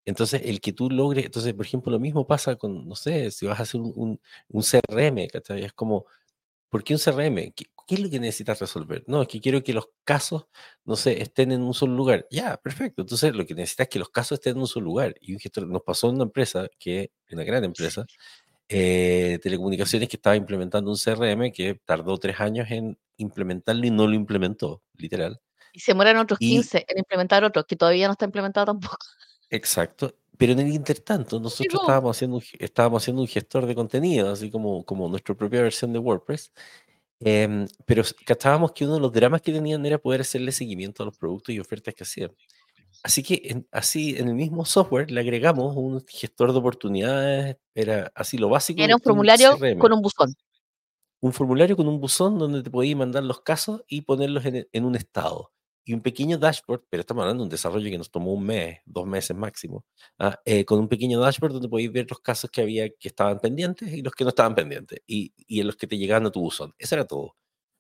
Entonces, el que tú logres, entonces, por ejemplo, lo mismo pasa con, no sé, si vas a hacer un, un, CRM, ¿cachai? Es como, ¿por qué un CRM? ¿Qué, es lo que necesitas resolver? No, es que quiero que los casos, no sé, estén en un solo lugar. Ya, perfecto. Entonces, lo que necesitas es que los casos estén en un solo lugar. Y un gestor, nos pasó en una empresa, que una gran empresa, eh, telecomunicaciones que estaba implementando un CRM que tardó tres años en implementarlo y no lo implementó, literal. Y se mueren otros 15 en implementar otros, que todavía no está implementado tampoco. Exacto. Pero en el intertanto, nosotros estábamos haciendo, un, estábamos haciendo un gestor de contenido, así como, como nuestra propia versión de WordPress. Em, pero captábamos que uno de los dramas que tenían era poder hacerle seguimiento a los productos y ofertas que hacían. Así que en, así en el mismo software le agregamos un gestor de oportunidades, era así lo básico. Era un formulario con un buzón. Un formulario con un buzón donde te podías mandar los casos y ponerlos en, en un estado y un pequeño dashboard, pero estamos hablando de un desarrollo que nos tomó un mes, dos meses máximo, ¿ah? eh, con un pequeño dashboard donde podéis ver los casos que había que estaban pendientes y los que no estaban pendientes, y, y en los que te llegaban a tu buzón. Eso era todo.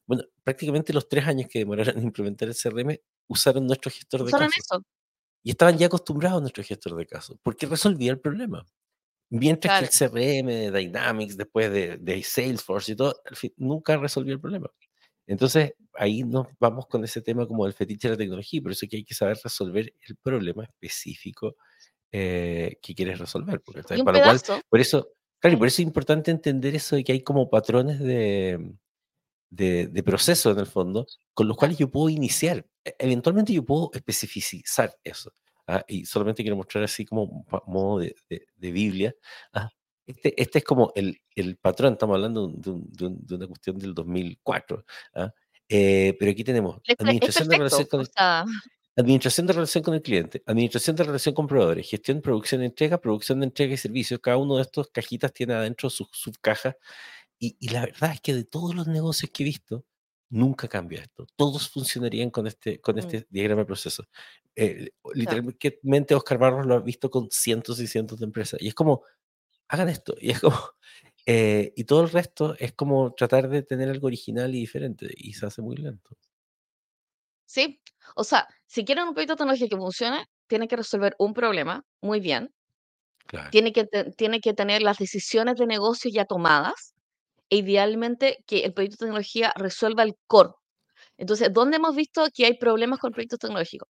Bueno, prácticamente los tres años que demoraron en implementar el CRM usaron nuestro gestor de casos. Eso? Y estaban ya acostumbrados a nuestro gestor de casos, porque resolvía el problema. Mientras que el CRM de Dynamics, después de, de Salesforce y todo, al fin, nunca resolvió el problema. Entonces, ahí nos vamos con ese tema como el fetiche de la tecnología, por eso es que hay que saber resolver el problema específico eh, que quieres resolver. Porque, Y Para cual, por eso, claro, y por eso es importante entender eso de que hay como patrones de, de, de proceso en el fondo, con los cuales yo puedo iniciar. E- Eventualmente yo puedo especificar eso. ¿ah? Y solamente quiero mostrar así como modo de, de- de Biblia. ¿ah? Este, este es como el, el patrón, estamos hablando de, un- de un- de una cuestión del 2004. ¿ah? Eh, pero aquí tenemos es, pe- es administración de relación con el, administración de relación con el cliente, administración de relación con proveedores, gestión, producción, entrega, producción de entrega y servicios. Cada uno de estos cajitas tiene adentro sus subcajas y, y la verdad es que de todos los negocios que he visto, nunca cambia esto. Todos funcionarían con este, con mm, este diagrama de proceso. Eh, literalmente Oscar Barros lo ha visto con cientos y cientos de empresas. Y es como, hagan esto. Y es como, eh, y todo el resto es como tratar de tener algo original y diferente. Y se hace muy lento. Sí, o sea, si quieren un proyecto tecnológico que funcione, tiene que resolver un problema muy bien, Claro. tiene que, tiene que tener las decisiones de negocio ya tomadas, e idealmente que el proyecto de tecnología resuelva el core. Entonces, ¿dónde hemos visto que hay problemas con proyectos tecnológicos?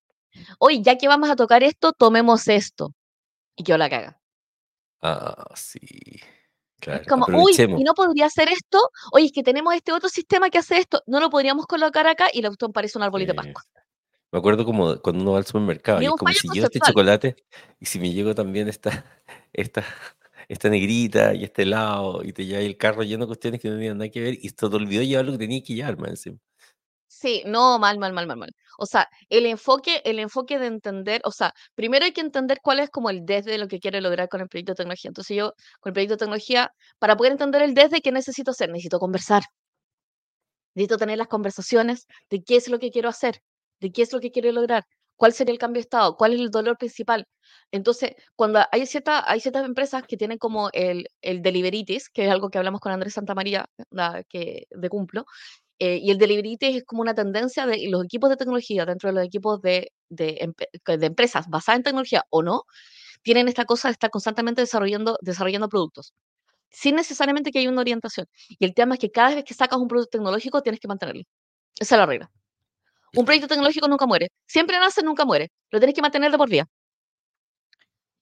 Oye, ya que vamos a tocar esto, tomemos esto. Y yo la caga. Ah, sí. Es Claro. como, uy. ¿y no podría hacer esto? Oye, es que tenemos este otro sistema que hace esto. No lo podríamos colocar acá y la cuestión parece un arbolito de. Pascua. Me acuerdo como cuando uno va al supermercado y es como si llevo este chocolate y si me llego también esta, esta, esta negrita y este helado y te lleva el carro lleno de cuestiones que no tenían nada que ver y se te olvidó llevar lo que tenía que llevar, más encima. Sí, no, mal, mal, mal, mal, mal. O sea, el enfoque, el enfoque de entender, o sea, primero hay que entender cuál es como el desde de lo que quiere lograr con el proyecto de tecnología. Entonces yo, con el proyecto de tecnología, para poder entender el desde, ¿qué necesito hacer? Necesito conversar. Necesito tener las conversaciones de qué es lo que quiero hacer, de qué es lo que quiero lograr, cuál sería el cambio de estado, cuál es el dolor principal. Entonces, cuando hay, cierta, hay ciertas empresas que tienen como el, el deliveritis, que es algo que hablamos con Andrés Santamaría, que, de Cumplo, eh, y el deliveritis es como una tendencia de los equipos de tecnología, dentro de los equipos de, de, de empresas basadas en tecnología o no, tienen esta cosa de estar constantemente desarrollando, desarrollando productos sin necesariamente que haya una orientación. Y el tema es que cada vez que sacas un producto tecnológico tienes que mantenerlo. Esa es la regla. Un proyecto tecnológico nunca muere. Siempre nace, nunca muere. Lo tienes que mantener de por vida.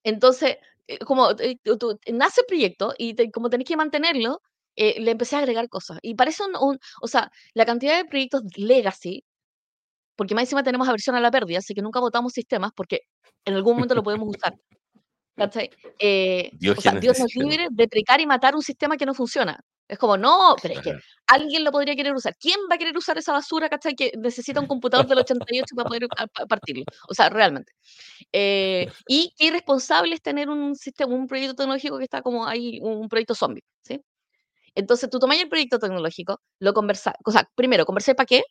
Entonces, eh, como eh, tú- nace el proyecto y te- como tenés que mantenerlo, eh, le empecé a agregar cosas. Y parece un, un- o sea, la cantidad de proyectos legacy, porque más encima tenemos aversión a la pérdida, así que nunca votamos sistemas porque en algún momento lo podemos usar. ¿cachai? Eh, o sea, Dios nos libre de precar y matar un sistema que no funciona. Es como, no, pero es que alguien lo podría querer usar. ¿Quién va a querer usar esa basura, cachai? Que necesita un computador del 88 para poder pa- pa- partirlo. O sea, realmente. Eh, y qué irresponsable es tener un sistema, un proyecto tecnológico que está como ahí, un proyecto zombie, ¿sí? Entonces, tú tomáis el proyecto tecnológico, lo conversáis, o sea, primero, conversáis para qué,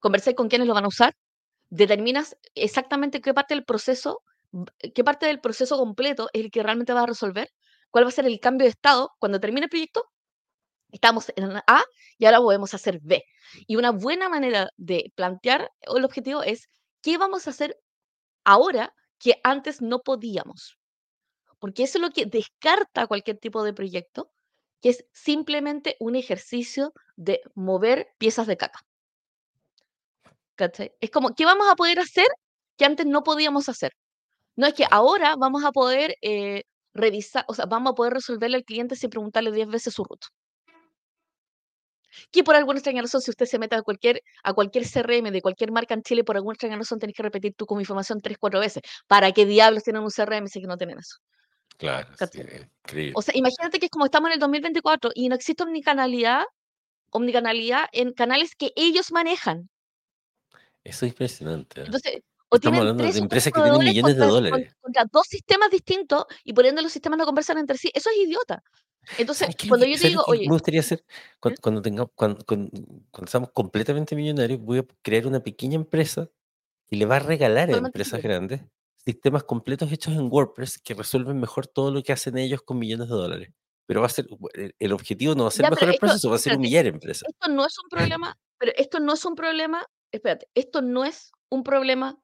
conversáis con quiénes lo van a usar, determinas exactamente qué parte del proceso, v- qué parte del proceso completo es el que realmente va a resolver, cuál va a ser el cambio de estado cuando termine el proyecto. Estamos en A y ahora podemos hacer B. Y una buena manera de plantear el objetivo es qué vamos a hacer ahora que antes no podíamos. Porque eso es lo que descarta cualquier tipo de proyecto, que es simplemente un ejercicio de mover piezas de caca. ¿cachai? Es como, ¿qué vamos a poder hacer que antes no podíamos hacer? No es que ahora vamos a poder eh, revisar, o sea, vamos a poder resolverle al cliente sin preguntarle 10 veces su ruta. Que por alguna extraña razón, si usted se mete a cualquier, a cualquier CRM de cualquier marca en Chile, por alguna extraña razón tenés que repetir tú como información 3, 4 veces. ¿Para qué diablos tienen un CRM si que no tienen eso? Claro, sí, increíble. O sea, imagínate que es como estamos en el 2024 y no existe omnicanalidad, omnicanalidad en canales que ellos manejan. Eso es impresionante. ¿eh? Entonces, o Estamos tienen hablando de tres empresas que tienen millones de contra, dólares. contra dos sistemas distintos y por ende los sistemas no conversan entre sí. Eso es idiota. Entonces, cuando yo te digo, oye, me gustaría hacer cuando, ¿eh? cuando tengamos, cuando, cuando, cuando seamos completamente millonarios, voy a crear una pequeña empresa y le va a regalar a empresas grandes sistemas completos hechos en WordPress que resuelven mejor todo lo que hacen ellos con millones de dólares. Pero va a ser, el, objetivo no va a ser Ya, mejorar el proceso, va a ser humillar empresas. esto no es un problema, pero esto no es un problema, espérate, esto no es un problema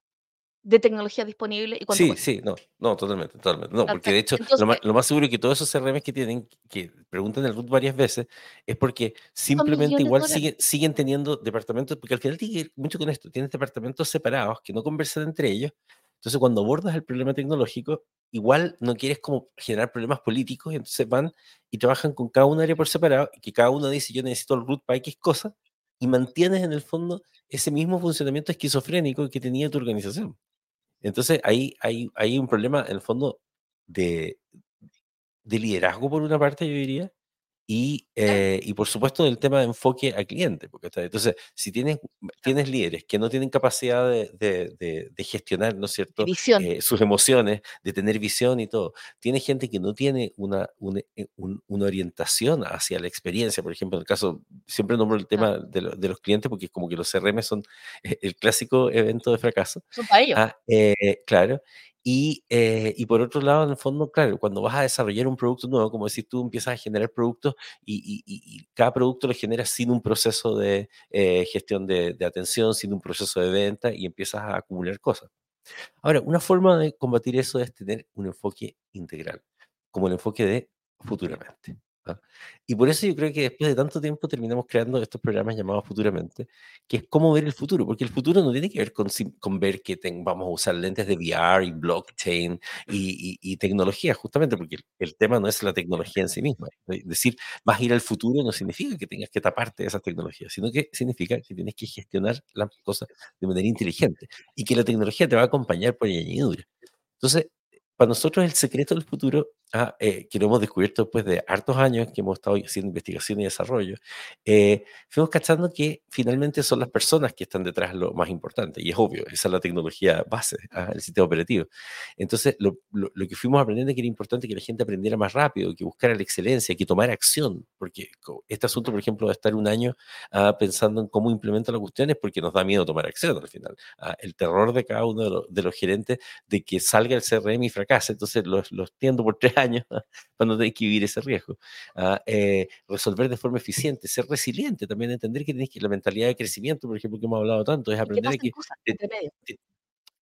de tecnología disponible y Sí, cuesta. sí, no, no, totalmente, totalmente. No, porque de hecho, lo Entonces, más, lo más seguro es que todos esos CRMs que tienen, que preguntan el root varias veces, es porque simplemente igual siguen, siguen teniendo departamentos, porque al final tiene mucho con esto, tienes departamentos separados que no conversan entre ellos. Entonces, cuando abordas el problema tecnológico, igual no quieres como generar problemas políticos, y entonces van y trabajan con cada un área por separado, y que cada uno dice, yo necesito el root para X cosa, y mantienes en el fondo ese mismo funcionamiento esquizofrénico que tenía tu organización. Entonces, ahí hay, un problema, en el fondo, de, de liderazgo por una parte, yo diría, y, eh, y por supuesto del tema de enfoque al cliente. Porque, entonces, si tienes, tienes líderes que no tienen capacidad de, de- de- de gestionar, ¿no es cierto?, eh, sus emociones, de tener visión y todo. Tienes gente que no tiene una, una, eh, un- una orientación hacia la experiencia. Por ejemplo, en el caso, siempre nombro el tema de, lo- de los clientes porque es como que los CRM son eh, el clásico evento de fracaso. Son para ellos. Ah, eh, claro. Y, eh, y por otro lado, en el fondo, claro, cuando vas a desarrollar un producto nuevo, como decís tú, empiezas a generar productos y, y- y- y cada producto lo generas sin un proceso de eh, gestión de, de atención, sin un proceso de venta y empiezas a acumular cosas. Ahora, una forma de combatir eso es tener un enfoque integral, como el enfoque de futuramente. Y por eso yo creo que después de tanto tiempo terminamos creando estos programas llamados futuramente, que es cómo ver el futuro, porque el futuro no tiene que ver con, con ver que ten- vamos a usar lentes de VR y blockchain y, y- y tecnología, justamente porque el, el tema no es la tecnología en sí misma. Es decir, vas a ir al futuro no significa que tengas que taparte de esas tecnologías, sino que significa que tienes que gestionar las cosas de manera inteligente y que la tecnología te va a acompañar por añadidura. Entonces, para nosotros el secreto del futuro, ah, eh, que lo hemos descubierto después de hartos años que hemos estado haciendo investigación y desarrollo, eh, fuimos cachando que finalmente son las personas que están detrás lo más importante, y es obvio, esa es la tecnología base, ah, el sistema operativo. Entonces, lo, lo- lo que fuimos aprendiendo es que era importante que la gente aprendiera más rápido, que buscara la excelencia, que tomara acción, porque este asunto, por ejemplo, de estar un año ah, pensando en cómo implementa la cuestión es porque nos da miedo tomar acción al final. Ah, el terror de cada uno de, los- de los gerentes de que salga el CRM y fracase, entonces los, los tiendo por tres años para no tener que vivir ese riesgo. Ah, eh, resolver de forma eficiente, ser resiliente, también entender que tienes que la mentalidad de crecimiento, por ejemplo, que hemos hablado tanto, es aprender que te- te-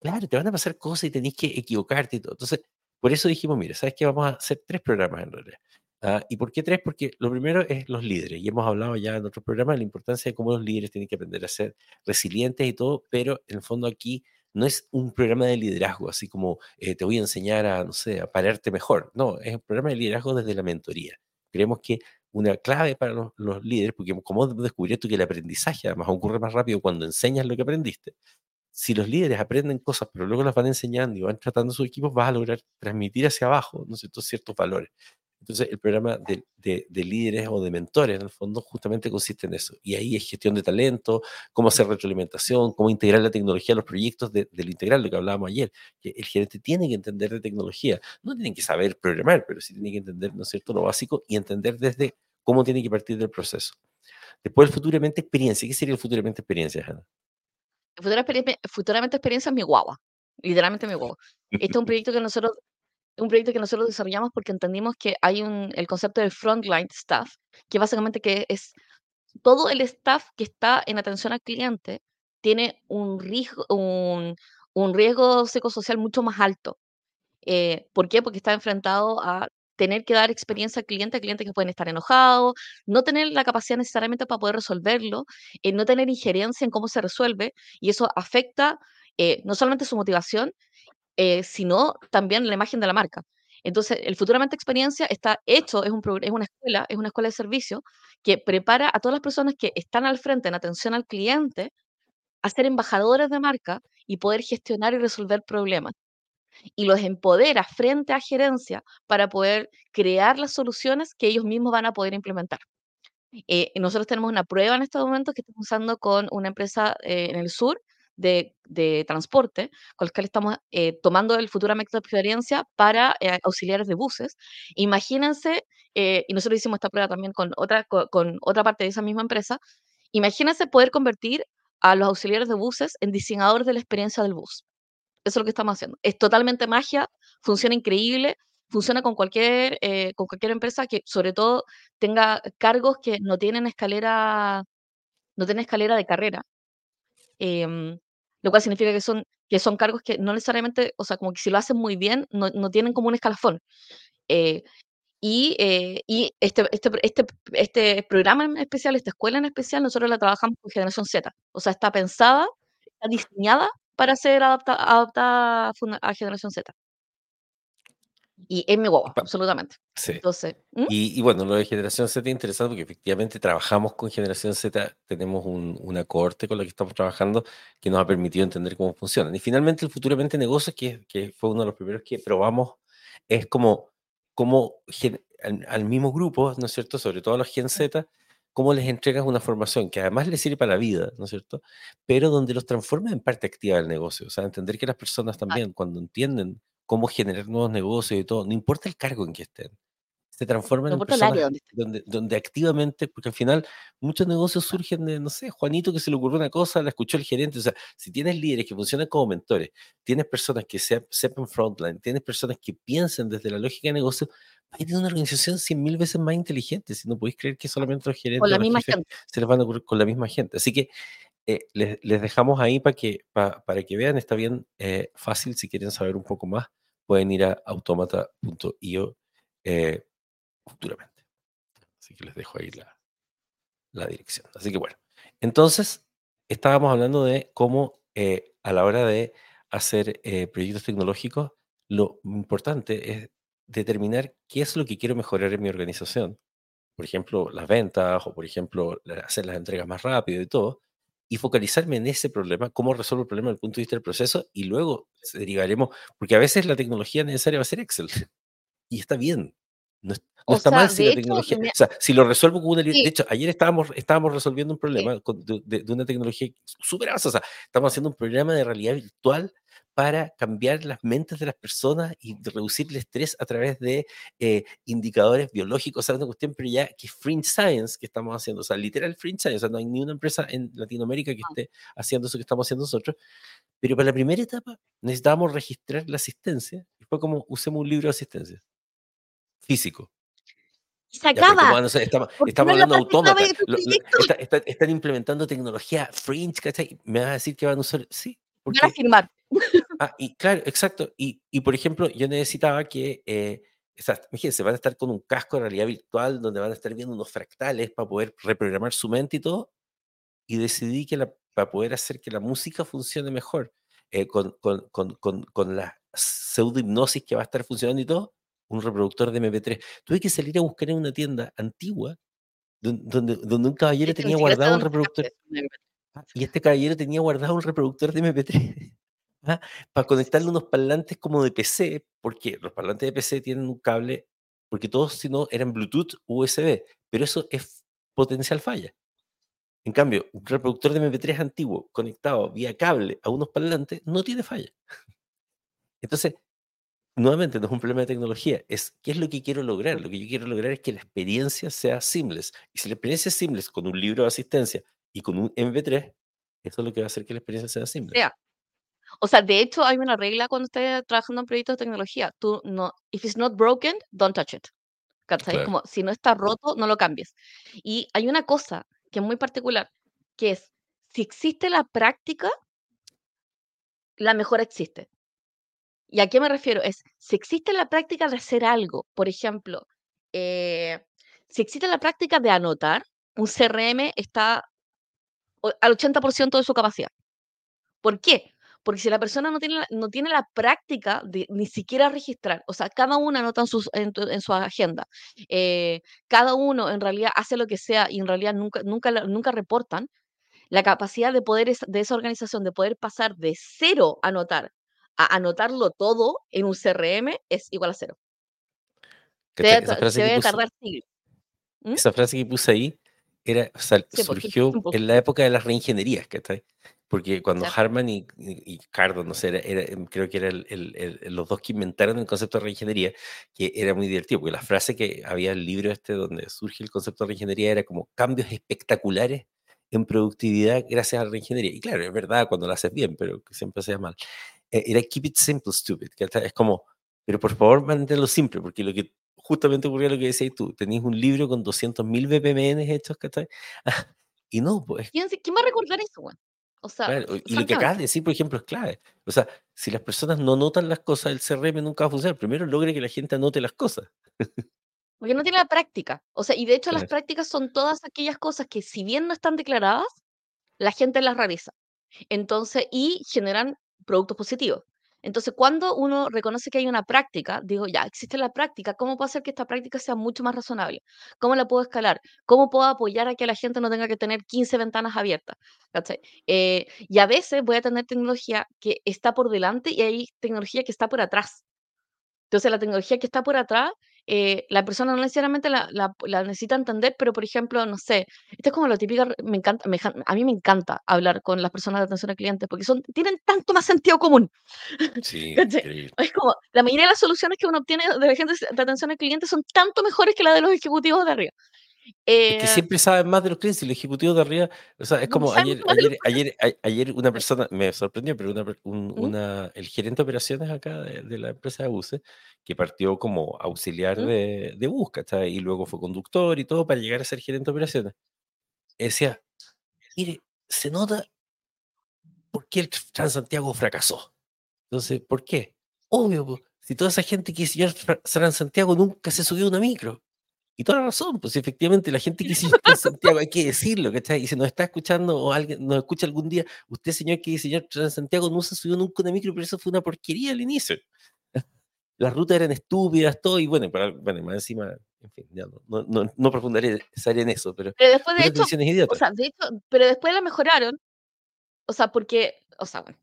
Claro, te van a pasar cosas y tenés que equivocarte y todo. Entonces, por eso dijimos, mira, ¿sabes qué? Vamos a hacer tres programas en realidad. Ah, ¿Y por qué tres? Porque lo primero es los líderes. Y hemos hablado ya en otros programas de la importancia de cómo los líderes tienen que aprender a ser resilientes y todo, pero en el fondo aquí no es un programa de liderazgo, así como eh, te voy a enseñar a, no sé, a pararte mejor. No, es un programa de liderazgo desde la mentoría. Creemos que una clave para los, líderes, porque como descubierto que el aprendizaje además ocurre más rápido cuando enseñas lo que aprendiste, si los líderes aprenden cosas, pero luego las van enseñando y van tratando sus equipos, vas a lograr transmitir hacia abajo ¿no es cierto? ciertos valores. Entonces, el programa de, de- de líderes o de mentores, en el fondo, justamente consiste en eso. Y ahí es gestión de talento, cómo hacer retroalimentación, cómo integrar la tecnología a los proyectos de, del integral, lo que hablábamos ayer. Que el gerente tiene que entender de tecnología. No tienen que saber programar, pero sí tiene que entender, ¿no es cierto?, lo básico y entender desde cómo tiene que partir del proceso. Después, el futuramente experiencia. ¿Qué sería el futuramente experiencia, Hanna? Futura experien- futuramente experiencia es mi guagua. Literalmente mi guagua. Este es un proyecto que nosotros, un proyecto que nosotros desarrollamos porque entendimos que hay un, el concepto de frontline staff, que básicamente que es todo el staff que está en atención al cliente tiene un riesgo, un, un riesgo psicosocial mucho más alto. Eh, ¿por qué? Porque está enfrentado a tener que dar experiencia al cliente, a clientes que pueden estar enojados, no tener la capacidad necesariamente para poder resolverlo, eh, no tener injerencia en cómo se resuelve, y eso afecta eh, no solamente su motivación, eh, sino también la imagen de la marca. Entonces, el Futuramente Experiencia está hecho, es, un, es una escuela, es una escuela de servicio que prepara a todas las personas que están al frente en atención al cliente a ser embajadores de marca y poder gestionar y resolver problemas y los empodera frente a gerencia para poder crear las soluciones que ellos mismos van a poder implementar. Eh, nosotros tenemos una prueba en estos momentos que estamos usando con una empresa eh, en el sur de, de transporte, con la que estamos eh, tomando el futuro método de experiencia para eh, auxiliares de buses. Imagínense, eh, y nosotros hicimos esta prueba también con otra, co- con otra parte de esa misma empresa, imagínense poder convertir a los auxiliares de buses en diseñadores de la experiencia del bus. Eso es lo que estamos haciendo. Es totalmente magia, funciona increíble, funciona con cualquier, eh, con cualquier empresa que sobre todo tenga cargos que no tienen escalera, no tienen escalera de carrera. Em, lo cual significa que son, que son cargos que no necesariamente, o sea, como que si lo hacen muy bien, no, no tienen como un escalafón. Eh, y, eh, y este, este, este, este programa en especial, esta escuela en especial, nosotros la trabajamos con generación Z. O sea, está pensada, está diseñada para ser adaptada adaptada a generación Z. Y es mi guagua, absolutamente. Sí. Entonces, y, y, bueno, lo de generación Z es interesante porque efectivamente trabajamos con generación Z, tenemos un, una cohorte con la que estamos trabajando que nos ha permitido entender cómo funcionan. Y finalmente el Futuramente Negocios, que, que fue uno de los primeros que probamos, es como, como al, al, mismo grupo, ¿no es cierto? Sobre todo a los Gen Z, cómo les entregas una formación que además les sirve para la vida, ¿no es cierto? Pero donde los transforma en parte activa del negocio. O sea, entender que las personas también, cuando entienden cómo generar nuevos negocios y todo, no importa el cargo en que estén, se transforman en personas donde, donde activamente, porque al final muchos negocios surgen de, no sé, Juanito que se le ocurrió una cosa, la escuchó el gerente, o sea, si tienes líderes que funcionan como mentores, tienes personas que sepan frontline, tienes personas que piensen desde la lógica de negocio, hay una organización cien mil veces más inteligente, si no podéis creer que solamente los gerentes con la misma gente. se les van a ocurrir con la misma gente. Así que eh, les, les, dejamos ahí para que, para que vean, está bien eh, fácil si quieren saber un poco más pueden ir a automata.io eh, futuramente. Así que les dejo ahí la, la, dirección. Así que bueno, entonces estábamos hablando de cómo eh, a la hora de hacer proyectos tecnológicos, lo importante es determinar qué es lo que quiero mejorar en mi organización. Por ejemplo, las ventas o por ejemplo, hacer las entregas más rápido y todo y focalizarme en ese problema, cómo resuelvo el problema desde el punto de vista del proceso y luego derivaremos, porque a veces la tecnología necesaria va a ser Excel y está bien. No, está mal si la tecnología, o sea, si lo resuelvo con una De hecho, ayer estábamos, estábamos resolviendo un problema de, de, una tecnología súper o sea, estamos haciendo un programa de realidad virtual para cambiar las mentes de las personas y reducir el estrés a través de eh, indicadores biológicos, o sea, una cuestión, pero ya que fringe science que estamos haciendo, o sea, literal fringe science, o sea, no hay ni una empresa en Latinoamérica que esté haciendo eso que estamos haciendo nosotros, pero para la primera etapa necesitábamos registrar la asistencia y fue como usemos un libro de asistencia físico. Se acaba. estamos, hablando de autómata. están implementando tecnología fringe, ¿cachai? ¿Me vas a decir que van a usar? Sí. Van a firmar. Ah, y claro, exacto. Y, y por ejemplo, yo necesitaba que, eh, imagínense, van a estar con un casco de realidad virtual donde van a estar viendo unos fractales para poder reprogramar su mente y todo. Y decidí que la, para poder hacer que la música funcione mejor, eh, con, con, con, con, la pseudo hipnosis que va a estar funcionando y todo, un reproductor de MP3. Tuve que salir a buscar en una tienda antigua donde, donde un caballero tenía guardado un reproductor. Ah, y este caballero tenía guardado un reproductor de MP3. ¿ah? para conectarle unos parlantes como de PC, porque los parlantes de PC tienen un cable, porque todos si no eran Bluetooth USB, pero eso es potencial falla. En cambio, un reproductor de MP3 antiguo conectado vía cable a unos parlantes no tiene falla. Entonces, nuevamente no es un problema de tecnología, es qué es lo que quiero lograr. Lo que yo quiero lograr es que la experiencia sea seamless. Y si la experiencia es seamless con un libro de asistencia y con un MP3, eso es lo que va a hacer que la experiencia sea seamless. O sea, de hecho, hay una regla cuando estés trabajando en proyectos de tecnología. Tú no, if it's not broken, don't touch it. Como si no está roto, no lo cambies. Y hay una cosa que es muy particular, que es, si existe la práctica, la mejora existe. ¿Y a qué me refiero? Es, si existe la práctica de hacer algo, por ejemplo, eh, si existe la práctica de anotar, un CRM está al 80% de su capacidad. ¿Por qué? Porque si la persona no tiene, no tiene la práctica de ni siquiera registrar, o sea, cada uno anota en, sus, en, su agenda, eh, cada uno en realidad hace lo que sea y en realidad nunca, nunca, nunca reportan, la capacidad de poder de esa organización de poder pasar de cero a anotar a anotarlo todo en un CRM es igual a cero. Se debe, tardar siglos. ¿Mm? Esa frase que puse ahí era, surgió en la época de las reingenierías, ¿cachai? Porque cuando Harman y, y, Cardo, no sé, era, em, creo que eran los dos que inventaron el concepto de reingeniería, que era muy divertido, porque la frase que había el libro este donde surge el concepto de reingeniería era como cambios espectaculares en productividad gracias a la reingeniería. Y claro, es verdad cuando lo haces bien, pero siempre se mal. Eh, era keep it simple, stupid, que es como, pero por favor manténlo simple, porque lo que justamente ocurría lo que decías tú, tenías un libro con 200.000 BPMN hechos, ¿cachai? y no, pues. ¿Quién, ¿Quién va a recordar eso, güey? O sea, y lo que acabas de decir, por ejemplo, es clave. O sea, si las personas no notan las cosas, el CRM nunca va a funcionar. Primero logre que la gente anote las cosas. Porque no tiene la práctica. O sea, y de hecho las prácticas son todas aquellas cosas que si bien no están declaradas, la gente las realiza. Entonces, y generan productos positivos. Entonces, cuando uno reconoce que hay una práctica, digo, ya, existe la práctica, ¿cómo puedo hacer que esta práctica sea mucho más razonable? ¿Cómo la puedo escalar? ¿Cómo puedo apoyar a que la gente no tenga que tener 15 ventanas abiertas? Eh, y a veces voy a tener tecnología que está por delante y hay tecnología que está por atrás. Entonces, la tecnología que está por atrás eh, la persona no necesariamente la, necesita entender, pero por ejemplo, no sé, esto es como lo típico, me encanta, a mí me encanta hablar con las personas de atención al cliente porque son, tienen tanto más sentido común. Sí, es como, la mayoría de las soluciones que uno obtiene de la gente de atención al cliente son tanto mejores que las de los ejecutivos de arriba. Es que eh, siempre saben más de los clientes y los ejecutivos de arriba, o sea, es como ayer, ayer, ayer, una persona, me sorprendió, pero una, una el gerente de operaciones acá de, la empresa de buses, que partió como auxiliar de, de bus, Y luego fue conductor y todo para llegar a ser gerente de operaciones. decía, mire, se nota por qué el Transantiago fracasó. Entonces, ¿por qué? Obvio, si toda esa gente que hizo Transantiago nunca se subió a una micro. Y toda la razón, pues efectivamente la gente que diseñó en Santiago, hay que decirlo, ¿cachai? Y si nos está escuchando o alguien nos escucha algún día, usted señor que diseñó en Santiago no se subió nunca una micro, pero eso fue una porquería al inicio. Las rutas eran estúpidas, todo, y bueno, bueno más encima, en fin, ya no, no, no, profundizaré en eso, pero, pero después de hecho, o sea, de hecho, pero después la mejoraron, o sea, porque, o sea, bueno,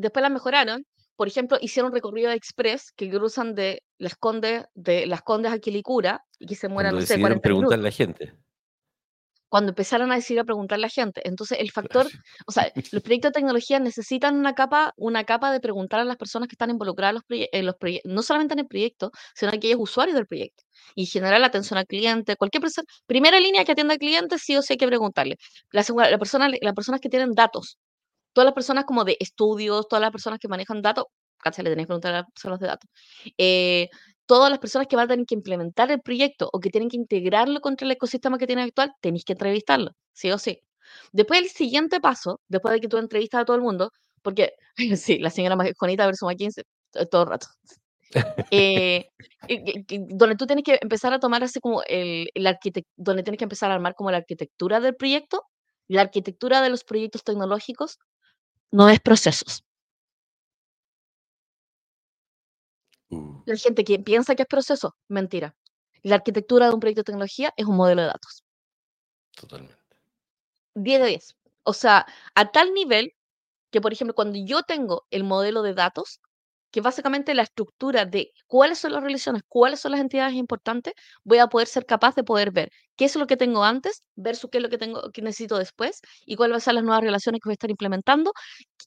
después la mejoraron, por ejemplo, hicieron recorrido express que cruzan de las Condes, de las Condes a Quilicura y que se mueran, no sé, 40 preguntar a la gente. Cuando empezaron a decidir a preguntar a la gente. Entonces, el factor, o sea, los proyectos de tecnología necesitan una capa, una capa de preguntar a las personas que están involucradas en los, proyectos, no solamente en el proyecto, sino a aquellos usuarios del proyecto. Y generar la atención al cliente, cualquier persona, primera línea que atienda al cliente, sí o sí hay que preguntarle. La, segunda, la persona, las personas que tienen datos, todas las personas como de estudios, todas las personas que manejan datos, casi le tenéis que preguntar a las personas de datos, eh, todas las personas que van a tener que implementar el proyecto o que tienen que integrarlo contra el ecosistema que tienen actual, tenéis que entrevistarlo, sí o sí. Después el siguiente paso, después de que tú entrevistas a todo el mundo, porque sí, la señora Juanita versus McKinsey, todo el rato. Eh, donde tú tienes que empezar a tomar así como el, el donde tienes que empezar a armar como la arquitectura del proyecto, la arquitectura de los proyectos tecnológicos no es procesos. Uh. La gente que piensa que es proceso, mentira. La arquitectura de un proyecto de tecnología es un modelo de datos. Totalmente. 10 de 10. O sea, a tal nivel que, por ejemplo, cuando yo tengo el modelo de datos, que básicamente la estructura de cuáles son las relaciones, cuáles son las entidades importantes, voy a poder ser capaz de poder ver qué es lo que tengo antes versus qué es lo que tengo que necesito después y cuáles van a ser las nuevas relaciones que voy a estar implementando,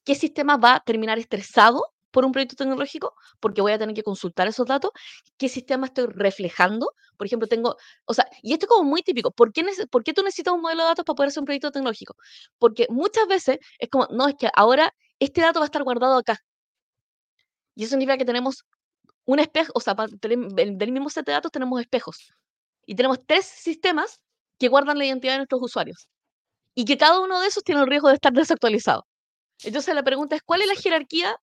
qué sistema va a terminar estresado por un proyecto tecnológico, porque voy a tener que consultar esos datos, qué sistema estoy reflejando. Por ejemplo, tengo, o sea, y esto es como muy típico, ¿por qué, ¿por qué tú necesitas un modelo de datos para poder hacer un proyecto tecnológico? Porque muchas veces es como, no, es que ahora este dato va a estar guardado acá. Y eso significa que tenemos un espejo, o sea, del mismo set de datos tenemos espejos. Y tenemos tres sistemas que guardan la identidad de nuestros usuarios. Y que cada uno de esos tiene el riesgo de estar desactualizado. Entonces la pregunta es, ¿cuál es la jerarquía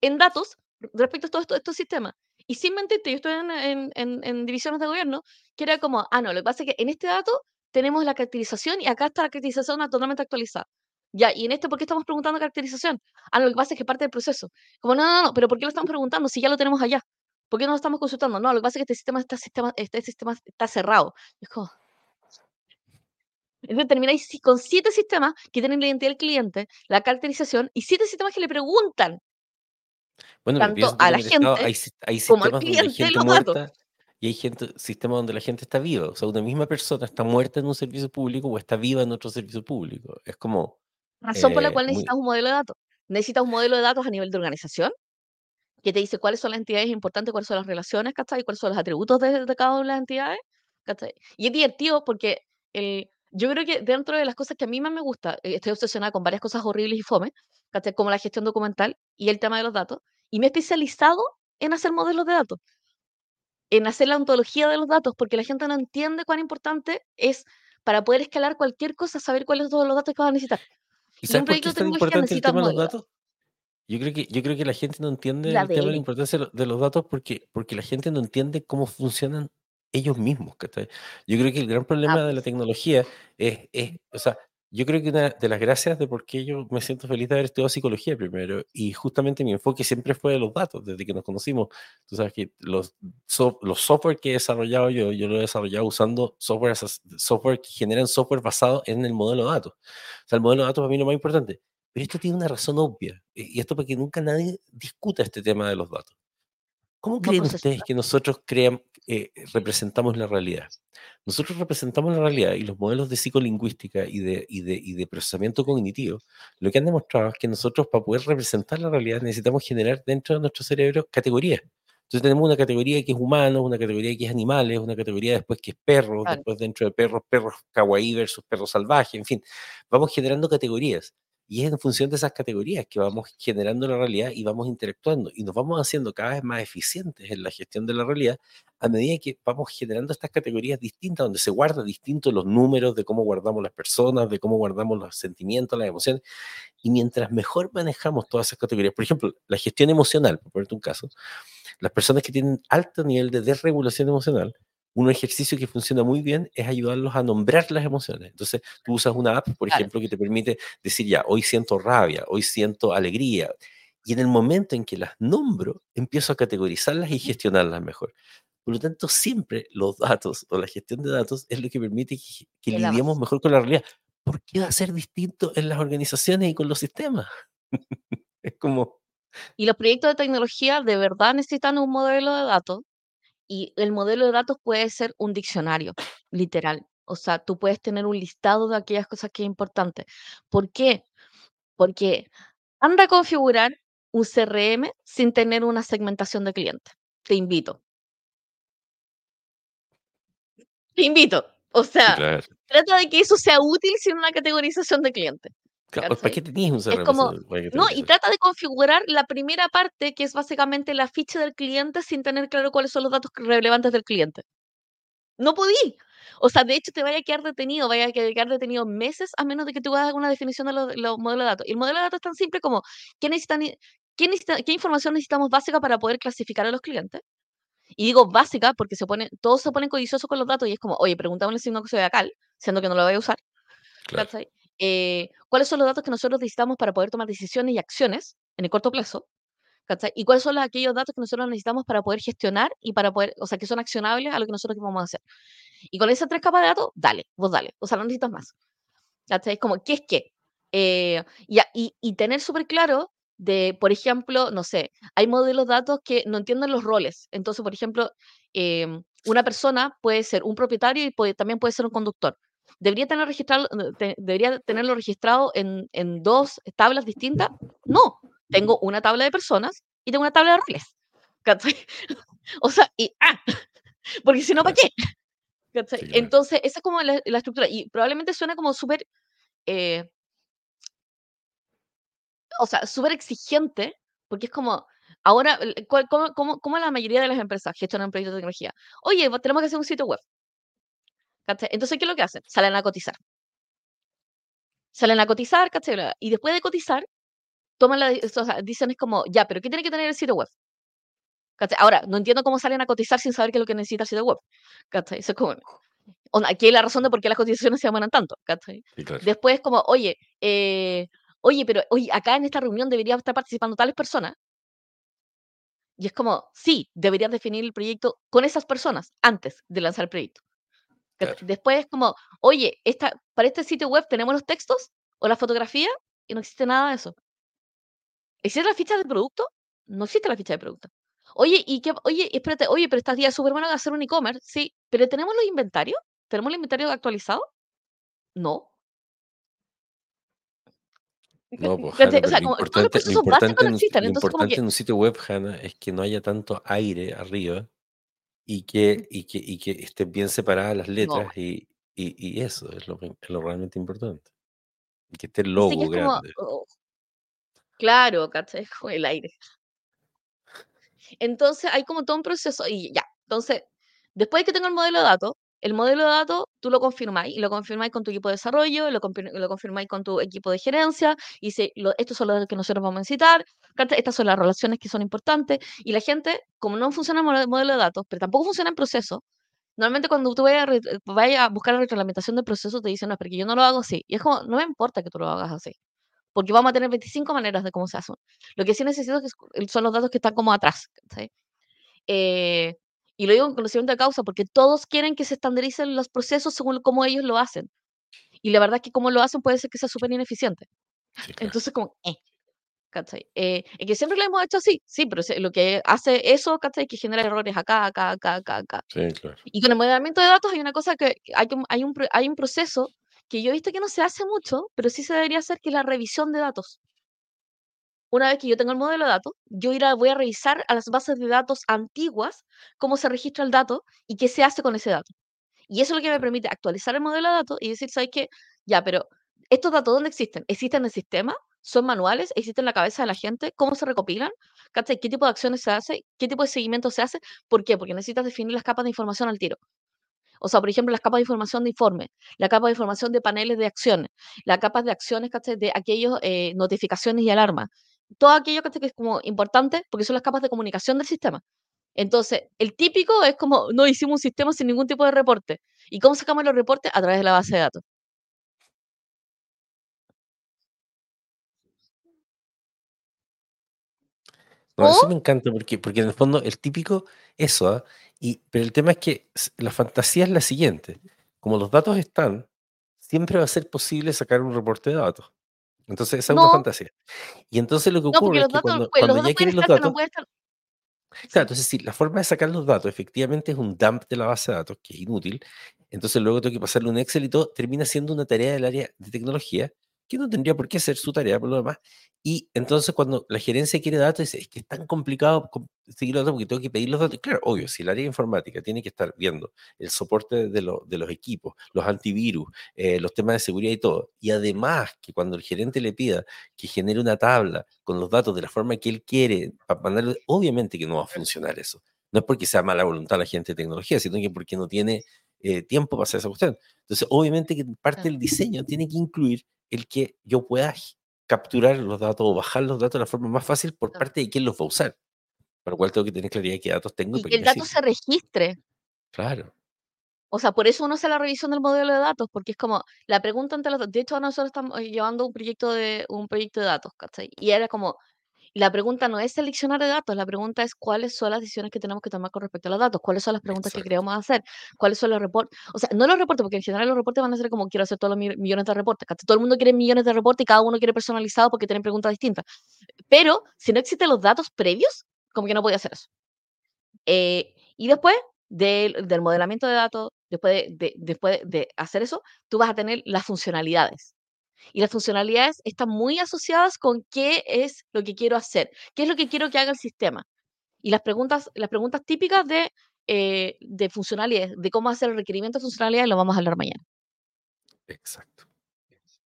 en datos respecto a todos estos, sistemas. Y sin mentirte, yo estoy en, en, divisiones de gobierno, que era como, ah, no, lo que pasa es que en este dato tenemos la caracterización y acá está la caracterización totalmente actualizada. Ya, y en este, ¿por qué estamos preguntando caracterización? Ah, lo que pasa es que parte del proceso. Como, no, no, no, pero ¿por qué lo estamos preguntando si ya lo tenemos allá? ¿Por qué no lo estamos consultando? No, lo que pasa es que este sistema, sistema, este sistema está cerrado. Es como... Entonces termináis con siete sistemas que tienen la identidad del cliente, la caracterización, y siete sistemas que le preguntan bueno, tanto a la gente hay, hay como al cliente gente muerta y hay gente, sistemas donde la gente está viva. O sea, una misma persona está muerta en un servicio público o está viva en otro servicio público. Es como... Razón por la eh, cual necesitas un modelo de datos. Necesitas un modelo de datos a nivel de organización que te dice cuáles son las entidades importantes, cuáles son las relaciones, ¿cachai? Y cuáles son los atributos de, cada una de las entidades, ¿cachai? Y es divertido porque el, yo creo que dentro de las cosas que a mí más me gusta, eh, estoy obsesionada con varias cosas horribles y fome, ¿cachai? Como la gestión documental y el tema de los datos, y me he especializado en hacer modelos de datos, en hacer la ontología de los datos, porque la gente no entiende cuán importante es para poder escalar cualquier cosa, saber cuáles son todos los datos que vas a necesitar. ¿Y sabes por qué es tan importante el tema de los datos. Yo creo que yo creo que la gente no entiende La el tema de la importancia de lo de los datos porque porque la gente no entiende cómo funcionan ellos mismos, ¿cachai? Yo creo que el gran Ah, problema de la pues. tecnología es es, o sea, yo creo que una de las gracias de por qué yo me siento feliz de haber estudiado psicología primero, y justamente mi enfoque siempre fue de los datos, desde que nos conocimos. Tú sabes que los so los software que he desarrollado yo, yo lo he desarrollado usando software software que generan software basado en el modelo de datos. O sea, el modelo de datos para mí es lo más importante. Pero esto tiene una razón obvia, y esto para que nunca nadie discuta este tema de los datos. ¿Cómo creen procesa ustedes que nosotros cream eh, representamos la realidad? Nosotros representamos la realidad y los modelos de psicolingüística y de y de y de procesamiento cognitivo, lo que han demostrado es que nosotros, para poder representar la realidad, necesitamos generar dentro de nuestro cerebro categorías. Entonces, tenemos una categoría que es humanos, una categoría que es animales, una categoría después que es perros, Claro. después dentro de perros, perros kawaii versus perros salvajes, en fin, vamos generando categorías. Y es en función de esas categorías que vamos generando la realidad y vamos interactuando, y nos vamos haciendo cada vez más eficientes en la gestión de la realidad a medida que vamos generando estas categorías distintas, donde se guarda distinto los números de cómo guardamos las personas, de cómo guardamos los sentimientos, las emociones. Y mientras mejor manejamos todas esas categorías, por ejemplo, la gestión emocional, por ponerte un caso, las personas que tienen alto nivel de desregulación emocional, un ejercicio que funciona muy bien es ayudarlos a nombrar las emociones. Entonces, tú usas una app, por Claro. ejemplo, que te permite decir, ya, hoy siento rabia, hoy siento alegría. Y en el momento en que las nombro, empiezo a categorizarlas y gestionarlas mejor. Por lo tanto, siempre los datos o la gestión de datos es lo que permite que, que lidiemos mejor con la realidad. ¿Por qué va a ser distinto en las organizaciones y con los sistemas? es como... Y los proyectos de tecnología de verdad necesitan un modelo de datos, y el modelo de datos puede ser un diccionario, literal. O sea, tú puedes tener un listado de aquellas cosas que es importante. ¿Por qué? Porque anda a configurar un CRM sin tener una segmentación de clientes. Te invito. Te invito. O sea, claro. trata de que eso sea útil sin una categorización de clientes. Claro, ¿Para qué tenías un Es CRM como, no y trata de configurar la primera parte, que es básicamente la ficha del cliente, sin tener claro cuáles son los datos relevantes del cliente. No podí. O sea, de hecho, te vaya a quedar detenido, vaya a quedar detenido meses a menos de que tú hagas una definición de los, los modelos de datos. Y el modelo de datos es tan simple como qué necesitan, qué, necesita- qué información necesitamos básica para poder clasificar a los clientes. Y digo básica porque se pone, todos se ponen codiciosos con los datos y es como, oye, preguntame el signo zodiacal, siendo que no lo voy a usar. Claro. Eh, ¿Cuáles son los datos que nosotros necesitamos para poder tomar decisiones y acciones en el corto plazo? ¿cachai? ¿Y cuáles son los, aquellos datos que nosotros necesitamos para poder gestionar y para poder, o sea, que son accionables a lo que nosotros vamos a hacer? Y con esas tres capas de datos, dale, vos dale. O sea, no necesitas más. ¿Cachai? Es como, ¿qué es qué? Eh, y, y, y tener súper claro de, por ejemplo, no sé, hay modelos de datos que no entienden los roles. Entonces, por ejemplo, em, una persona puede ser un propietario y puede, también puede ser un conductor. ¿Debería, tener registrado, eh, te- ¿Debería tenerlo registrado en, en dos tablas distintas? No. Tengo una tabla de personas y tengo una tabla de roles. ¿Cachai? O sea, y, ah, porque si no, ¿para qué? ¿Cachai? Sí. Entonces, esa es como la, la estructura. Y probablemente suena como súper, eh, o sea, súper exigente, porque es como, ahora, el- ¿cuál- ¿cómo, cómo, cómo la mayoría de las empresas gestionan proyectos de tecnología? Oye, tenemos que hacer un sitio web. ¿Cachai? Entonces, ¿qué es lo que hacen? Salen a cotizar. Salen a cotizar, ¿cachai? Y después de cotizar, toman la, o sea, dicen es como, ya, pero ¿qué tiene que tener el sitio web? ¿Cachai? Ahora, no entiendo cómo salen a cotizar sin saber qué es lo que necesita el sitio web. ¿Cachai? Eso es como, aquí es la razón de por qué las cotizaciones se demoran tanto, ¿cachai? Sí, claro. Después como, oye, eh, oye, pero oye, acá en esta reunión debería estar participando tales personas. Y es como, sí, deberías definir el proyecto con esas personas antes de lanzar el proyecto. Después es como, oye, esta, para este sitio web tenemos los textos o la fotografía y no existe nada de eso. ¿Existe la ficha de producto? No existe la ficha de producto. Oye, y qué, oye, espérate, oye, pero estas días súper bueno hacer un e-commerce, sí, pero ¿tenemos los inventarios? ¿Tenemos el inventario actualizado? No. No, pues, O sea, lo como todos los importante, lo procesos importante, básicos en no existen, lo entonces como importante que, en un sitio web, Hanna, es que no haya tanto aire arriba y que, y que, y que estén bien separadas las no. letras y, y, y eso es lo, es lo realmente importante. Que esté el sí logo es como, grande. oh, claro, ¿cachai? Como el aire. Entonces hay como todo un proceso y ya. Entonces, después de que tengo el modelo de datos, el modelo de datos tú lo confirmáis, y lo confirmáis con tu equipo de desarrollo, lo, lo confirmáis con tu equipo de gerencia, y dice, lo- estos son los que nosotros vamos a necesitar, estas son las relaciones que son importantes, y la gente, como no funciona el mode- modelo de datos, pero tampoco funciona en proceso, normalmente cuando tú vayas a, a buscar la reglamentación del proceso, te dicen, no, porque yo no lo hago así, y es como, no me importa que tú lo hagas así, porque vamos a tener 25 maneras de cómo se hace. Lo que sí necesito es son los datos que están como atrás, ¿cachai? Eh, y lo digo con conocimiento de causa porque todos quieren que se estandaricen los procesos según cómo ellos lo hacen. Y la verdad es que como lo hacen puede ser que sea súper ineficiente. Sí, claro. Entonces, como, eh, ¿cachai? Eh, es que siempre lo hemos hecho así, sí, pero lo que hace eso, ¿cachai? Que genera errores acá, acá, acá, acá, acá. Sí, claro. Y con el modelamiento de datos hay una cosa que hay, hay, un, hay un proceso que yo he visto que no se hace mucho, pero sí se debería hacer, que es la revisión de datos. Una vez que yo tengo el modelo de datos, yo ir a- voy a revisar a las bases de datos antiguas cómo se registra el dato y qué se hace con ese dato. Y eso es lo que me permite actualizar el modelo de datos y decir, ¿sabes qué? Ya, pero estos datos, ¿dónde existen? ¿Existen en el sistema? ¿Son manuales? ¿Existen en la cabeza de la gente? ¿Cómo se recopilan? ¿Qué tipo de acciones se hace? ¿Qué tipo de seguimiento se hace? ¿Por qué? Porque necesitas definir las capas de información al tiro. O sea, por ejemplo, las capas de información de informe, la capa de información de paneles de acciones, las capas de acciones, ¿cachai? De aquellos eh, notificaciones y alarmas. Todo aquello que es como importante porque son las capas de comunicación del sistema. Entonces, el típico es como, no hicimos un sistema sin ningún tipo de reporte. ¿Y cómo sacamos los reportes? A través de la base de datos. No, eso me encanta porque, porque en el fondo el típico, eso, ¿ah? Y, pero el tema es que la fantasía es la siguiente. Como los datos están, siempre va a ser posible sacar un reporte de datos. Entonces, esa es una no, fantasía. Y entonces lo que no, ocurre es los que cuando, cuando ya quieres los no datos. Claro, entonces sí, la forma de sacar los datos efectivamente es un dump de la base de datos, que es inútil. Entonces luego tengo que pasarle un Excel y todo, termina siendo una tarea del área de tecnología, que no tendría por qué ser su tarea por lo demás. Y entonces cuando la gerencia quiere datos, dice, es que es tan complicado conseguir los datos porque tengo que pedir los datos. Claro, obvio, si el área de informática tiene que estar viendo el soporte de, lo- de los equipos, los antivirus, eh, los temas de seguridad y todo, y además que cuando el gerente le pida que genere una tabla con los datos de la forma que él quiere, para mandarlo, obviamente que no va a funcionar eso. No es porque sea mala voluntad la gente de tecnología, sino que porque no tiene eh, tiempo para hacer esa cuestión. Entonces, obviamente que parte del diseño tiene que incluir el que yo pueda capturar los datos o bajar los datos de la forma más fácil por parte de quién los va a usar. Para lo cual tengo que tener claridad de qué datos tengo y Y para que el dato se registre. Claro, O sea, por eso uno hace la revisión del modelo de datos, porque es como la pregunta ante los De hecho, nosotros estamos eh, llevando un proyecto de, un proyecto de datos, ¿cachai? Y era como, la pregunta no es el diccionario de datos, la pregunta es cuáles son las decisiones que tenemos que tomar con respecto a los datos, cuáles son las preguntas que exacto. queremos hacer, cuáles son los reportes. O sea, no los reportes, porque en general los reportes van a ser como quiero hacer todos los mi- millones de reportes. Todo el mundo quiere millones de reportes y cada uno quiere personalizado porque tienen preguntas distintas. Pero si no existen los datos previos, como que no podía hacer eso. Eh, y después del, del modelamiento de datos, después de, de- después de hacer eso, tú vas a tener las funcionalidades. Y las funcionalidades están muy asociadas con qué es lo que quiero hacer, qué es lo que quiero que haga el sistema. Y las preguntas, las preguntas típicas de, eh, de funcionalidades, de cómo hacer el requerimiento de funcionalidades, lo vamos a hablar mañana. Exacto.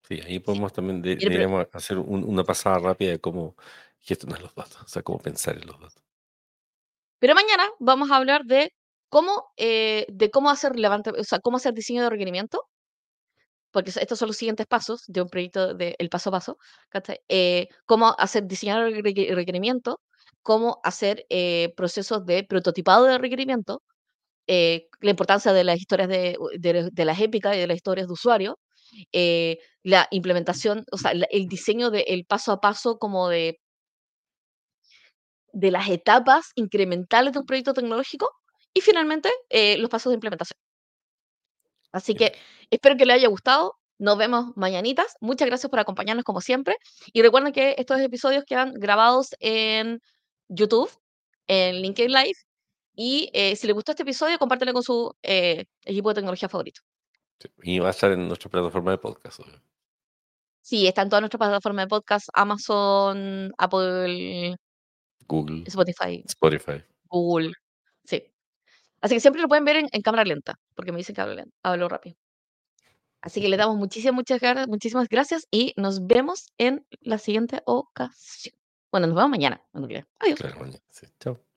Sí, ahí podemos también, de- deberíamos hacer un- una pasada rápida de cómo gestionar los datos, o sea, cómo pensar en los datos. pero mañana vamos a hablar de cómo, eh, de cómo hacer levanta, o sea, cómo hacer diseño de requerimiento, porque estos son los siguientes pasos de un proyecto de el paso a paso. Eh, cómo hacer diseñar el reque- requerimiento, cómo hacer eh, procesos de prototipado de requerimiento, eh, la importancia de las historias de, de, de las épicas y de las historias de usuario, la implementación, o sea, el diseño del paso a paso como de, de las etapas incrementales de un proyecto tecnológico y finalmente los pasos de implementación. Así que espero que les haya gustado. Nos vemos mañanitas. Muchas gracias por acompañarnos como siempre. Y recuerden que estos episodios quedan grabados en YouTube, en LinkedIn Live. Y eh, si les gustó este episodio, compártelo con su eh, equipo de tecnología favorito. Sí, Y va a estar en nuestra plataforma de podcast. obvio. Sí, está en todas nuestras plataformas de podcast, Amazon, Apple, Google, Spotify, Spotify. Google. Sí. Así que siempre lo pueden ver en, en cámara lenta, porque me dicen que hablo, lento, hablo rápido. Así que le damos muchísimas, muchas, muchísimas gracias y nos vemos en la siguiente ocasión. Bueno, nos vemos mañana. cuando. Adiós. Claro, mañana, sí. Chao.